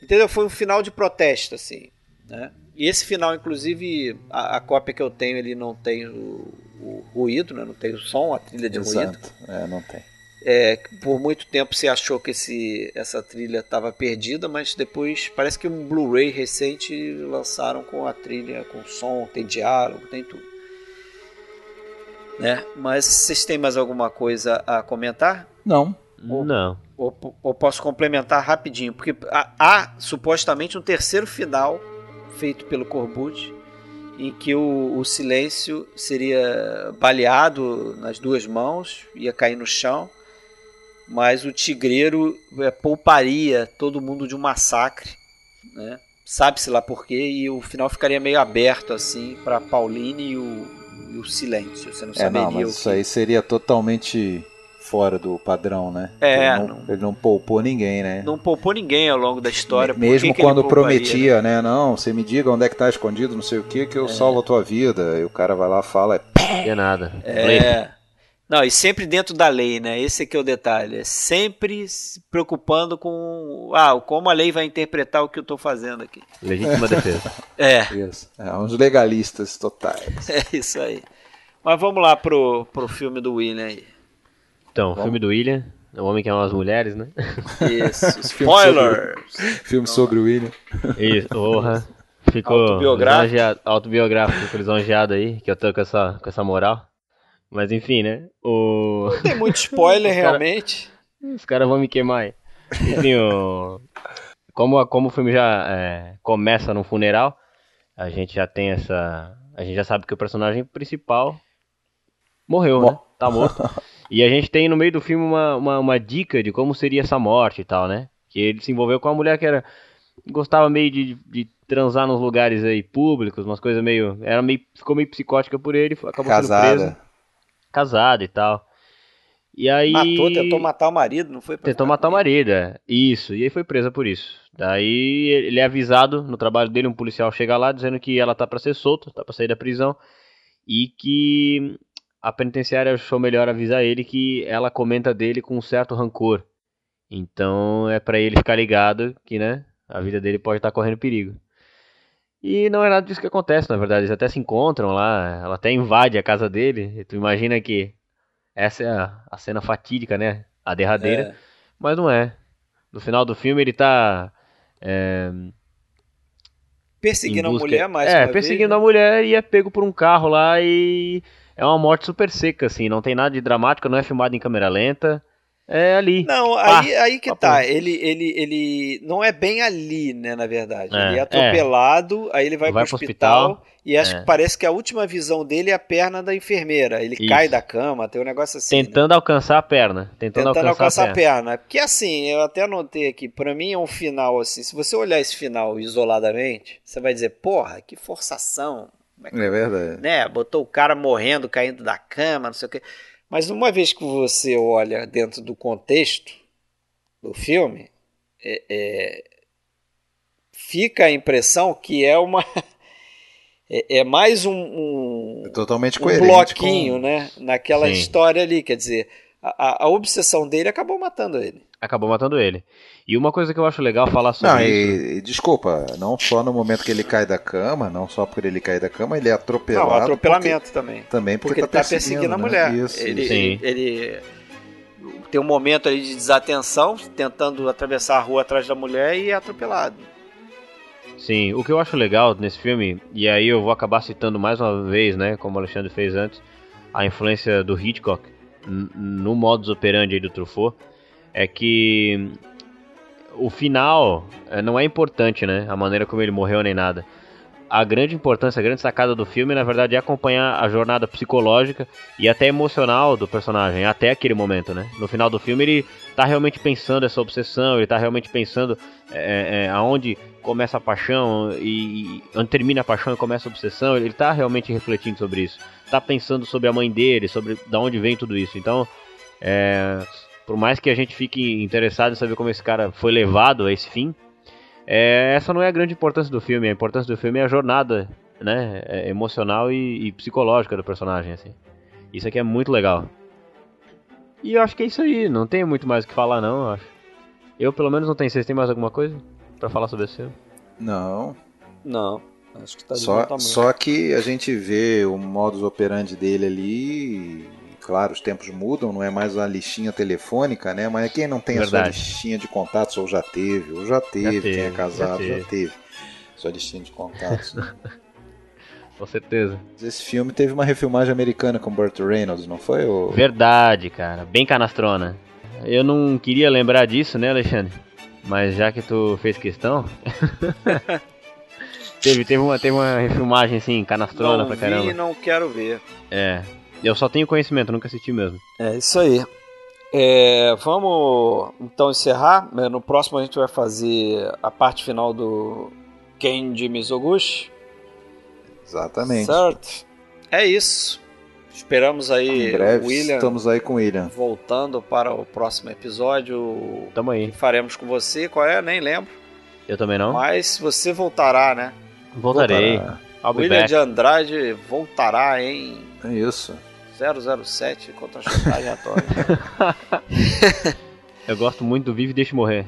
[SPEAKER 1] Entendeu? Foi um final de protesto, assim. Né? E esse final, inclusive, a, a cópia que eu tenho, ele não tem o, o ruído, né? não tem o som, a trilha de ruído.
[SPEAKER 2] Exato. É, não tem.
[SPEAKER 1] É, por muito tempo se achou que esse, essa trilha estava perdida, mas depois parece que um Blu-ray recente lançaram com a trilha, com som, tem diálogo, tem tudo. Né? Mas vocês têm mais alguma coisa a comentar?
[SPEAKER 2] Não.
[SPEAKER 3] Não.
[SPEAKER 1] Ou, ou posso complementar rapidinho, porque há, há, supostamente um terceiro final feito pelo Corbucci, em que o, o silêncio seria baleado nas duas mãos, ia cair no chão, mas o tigreiro é, pouparia todo mundo de um massacre, né? sabe-se lá porquê, e o final ficaria meio aberto assim para Pauline e o, e o silêncio. Você não
[SPEAKER 2] É,
[SPEAKER 1] saberia
[SPEAKER 2] não, mas
[SPEAKER 1] o
[SPEAKER 2] isso
[SPEAKER 1] que...
[SPEAKER 2] aí seria totalmente fora do padrão, né?
[SPEAKER 1] É,
[SPEAKER 2] ele não, ele não poupou ninguém, né?
[SPEAKER 1] Não poupou ninguém ao longo da história.
[SPEAKER 2] Mesmo
[SPEAKER 1] que
[SPEAKER 2] quando
[SPEAKER 1] pouparia, né?
[SPEAKER 2] prometia, né? Não, você me diga onde é que tá escondido, não sei o que, que eu salvo a tua vida. E o cara vai lá e fala, é,
[SPEAKER 3] É nada.
[SPEAKER 1] É. Não, e sempre dentro da lei, né? Esse aqui é o detalhe. É sempre se preocupando com ah, como a lei vai interpretar o que eu tô fazendo aqui.
[SPEAKER 3] Legítima defesa.
[SPEAKER 1] É,
[SPEAKER 2] isso. É, uns legalistas totais.
[SPEAKER 1] é isso aí. Mas vamos lá pro, pro filme do William aí.
[SPEAKER 3] Então, filme do William, o homem que ama as mulheres, né?
[SPEAKER 1] Isso, spoilers!
[SPEAKER 2] Filme sobre o William.
[SPEAKER 3] Isso, porra. Ficou
[SPEAKER 1] Autobiográfico.
[SPEAKER 3] autobiográfico, ficou lisonjeado aí, que eu tô com essa, com essa moral. Mas enfim, né? O...
[SPEAKER 1] Tem muito spoiler,
[SPEAKER 3] Os cara-
[SPEAKER 1] realmente.
[SPEAKER 3] Os caras vão me queimar aí. Enfim, o... como, como o filme já é, começa num funeral, a gente já tem essa. A gente já sabe que o personagem principal morreu, né? Tá morto. E a gente tem no meio do filme uma, uma, uma dica de como seria essa morte e tal, né? Que ele se envolveu com uma mulher que era gostava meio de, de transar nos lugares aí públicos, umas coisas meio, era meio ficou meio psicótica por ele, acabou
[SPEAKER 2] Casada.
[SPEAKER 3] sendo preso, casada e tal. E aí
[SPEAKER 1] Matou, tentou matar o marido, não foi?
[SPEAKER 3] Tentou matar o marido, é. Isso, e aí foi presa por isso. Daí ele é avisado no trabalho dele, um policial chega lá dizendo que ela tá pra ser solta, tá pra sair da prisão, e que a penitenciária achou melhor avisar ele que ela comenta dele com um certo rancor. Então é pra ele ficar ligado que, né, a vida dele pode estar correndo perigo. E não é nada disso que acontece, na verdade. Eles até se encontram lá, ela até invade a casa dele. E tu imagina que essa é a, a cena fatídica, né? A derradeira.
[SPEAKER 1] É.
[SPEAKER 3] Mas não é. No final do filme ele tá. É,
[SPEAKER 1] Perseguindo
[SPEAKER 3] em
[SPEAKER 1] a
[SPEAKER 3] busca-
[SPEAKER 1] mulher mais
[SPEAKER 3] É, perseguindo
[SPEAKER 1] vez,
[SPEAKER 3] a mulher e é pego por um carro lá e. É uma morte super seca, assim. Não tem nada de dramático, não é filmado em câmera lenta. É ali.
[SPEAKER 1] Não,
[SPEAKER 3] Pá,
[SPEAKER 1] aí, aí que
[SPEAKER 3] papo.
[SPEAKER 1] tá. Ele, ele, ele não é bem ali, né, na verdade.
[SPEAKER 3] É,
[SPEAKER 1] ele é atropelado, aí ele vai,
[SPEAKER 3] Vai
[SPEAKER 1] pro
[SPEAKER 3] pro
[SPEAKER 1] hospital,
[SPEAKER 3] hospital,
[SPEAKER 1] e acho
[SPEAKER 3] é.
[SPEAKER 1] que parece que a última visão dele é a perna da enfermeira. Ele
[SPEAKER 3] Isso.
[SPEAKER 1] cai da cama, tem um negócio assim. né?
[SPEAKER 3] Tentando alcançar a perna. Tentando,
[SPEAKER 1] Tentando
[SPEAKER 3] alcançar,
[SPEAKER 1] alcançar
[SPEAKER 3] a perna.
[SPEAKER 1] perna. Porque assim, eu até anotei aqui, pra mim é um final assim. Se você olhar esse final isoladamente, você vai dizer, porra, que forçação. É que
[SPEAKER 2] É verdade.
[SPEAKER 1] né? Botou o cara morrendo, caindo da cama, não sei o quê. Mas uma vez que você olha dentro do contexto do filme, é- é, fica a impressão que é uma. É, é mais um, um,
[SPEAKER 2] É totalmente
[SPEAKER 1] um bloquinho,
[SPEAKER 2] com...
[SPEAKER 1] né? Naquela
[SPEAKER 3] Sim.
[SPEAKER 1] história ali. Quer dizer, a- a obsessão dele acabou matando ele.
[SPEAKER 3] Acabou matando ele. E uma coisa que eu acho legal falar sobre
[SPEAKER 2] Não,
[SPEAKER 3] isso.
[SPEAKER 2] e, e desculpa, não só no momento que ele cai da cama, não só por ele cair da cama, ele é atropelado.
[SPEAKER 1] Não, atropelamento também.
[SPEAKER 2] porque- também porque,
[SPEAKER 1] Porque ele tá perseguindo a
[SPEAKER 2] né?
[SPEAKER 1] mulher.
[SPEAKER 2] Isso,
[SPEAKER 1] ele.
[SPEAKER 3] Sim.
[SPEAKER 1] ele, ele tem um momento ali de desatenção, tentando atravessar a rua atrás da mulher e é atropelado.
[SPEAKER 3] Sim, o que eu acho legal nesse filme, e aí eu vou acabar citando mais uma vez, né, como o Alexandre fez antes, a influência do Hitchcock no modus operandi aí do Truffaut, é que o final eh, não é importante, né, a maneira como ele morreu nem nada. A grande importância, a grande sacada do filme, na verdade, é acompanhar a jornada psicológica e até emocional do personagem, até aquele momento, né? No final do filme ele tá realmente pensando essa obsessão, ele tá realmente pensando é, é, aonde começa a paixão e, e onde termina a paixão e começa a obsessão, ele tá realmente refletindo sobre isso. Tá pensando sobre a mãe dele, sobre da onde vem tudo isso. Então, é, por mais que a gente fique interessado em saber como esse cara foi levado a esse fim, é, essa não é a grande importância do filme. A importância do filme é a jornada, né, é, emocional e, e psicológica do personagem, assim. Isso aqui é muito legal. E eu acho que é isso aí. Não tem muito mais o que falar, não. Eu acho. Eu pelo menos não tenho. Vocês têm mais alguma coisa pra falar sobre esse filme?
[SPEAKER 2] Não,
[SPEAKER 1] Não, acho que tá de
[SPEAKER 2] só, só que a gente vê o modus operandi dele ali. Claro, os tempos mudam, não é mais uma listinha telefônica, né? Mas quem não tem a sua
[SPEAKER 3] Verdade.
[SPEAKER 2] listinha de contatos, ou já teve, ou já teve,
[SPEAKER 3] teve,
[SPEAKER 2] quem é
[SPEAKER 3] já
[SPEAKER 2] casado já
[SPEAKER 3] teve.
[SPEAKER 2] teve. Sua listinha de contatos.
[SPEAKER 3] Com certeza.
[SPEAKER 2] Esse filme teve uma refilmagem americana com Burt Reynolds, não foi? ô?
[SPEAKER 3] Verdade, cara. Bem canastrona. Eu não queria lembrar disso, né, Alexandre? Mas já que tu fez questão. teve, teve, uma, teve uma refilmagem assim, canastrona
[SPEAKER 1] não
[SPEAKER 3] pra
[SPEAKER 1] vi
[SPEAKER 3] caramba.
[SPEAKER 1] e não quero ver.
[SPEAKER 3] É. Eu só tenho conhecimento, nunca assisti mesmo.
[SPEAKER 1] É isso aí. É, vamos então encerrar. É, No próximo a gente vai fazer a parte final do Kenji Mizoguchi.
[SPEAKER 2] Exatamente.
[SPEAKER 1] Certo? É isso. Esperamos aí
[SPEAKER 2] Em breve
[SPEAKER 1] o William
[SPEAKER 2] estamos aí com o William.
[SPEAKER 1] voltando para o próximo episódio.
[SPEAKER 3] Tamo
[SPEAKER 1] que
[SPEAKER 3] aí.
[SPEAKER 1] faremos com você. Qual é? Nem lembro.
[SPEAKER 3] Eu também não.
[SPEAKER 1] Mas você voltará, né?
[SPEAKER 3] Voltarei. Be
[SPEAKER 1] William
[SPEAKER 3] back.
[SPEAKER 1] de Andrade voltará em
[SPEAKER 2] É isso.
[SPEAKER 1] 007 contra a chantagem atômica.
[SPEAKER 3] Eu gosto muito do Vive e Deixe Morrer.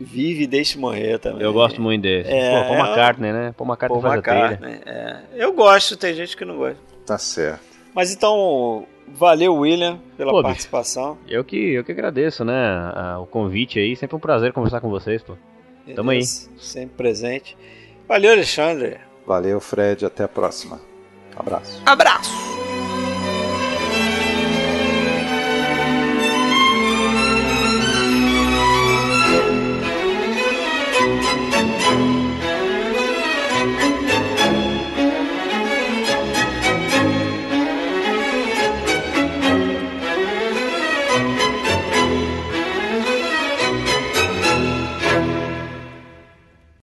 [SPEAKER 1] Vive e deixe morrer também.
[SPEAKER 3] Eu gosto muito desse.
[SPEAKER 1] É,
[SPEAKER 3] Pô, Paul McCartney, né? Paul McCartney
[SPEAKER 1] Paul
[SPEAKER 3] faz.
[SPEAKER 1] McCartney, é. Eu gosto, tem gente que não gosta.
[SPEAKER 2] Tá certo.
[SPEAKER 1] Mas então, valeu, William, pela
[SPEAKER 3] Pô, bicho.
[SPEAKER 1] participação.
[SPEAKER 3] Eu que, eu que agradeço, né? a- o convite aí. Sempre um prazer conversar com vocês, pô. Tamo aí.
[SPEAKER 1] Beleza? Sempre presente. Valeu, Alexandre.
[SPEAKER 2] Valeu, Fred. Até a próxima. Abraço.
[SPEAKER 1] Abraço!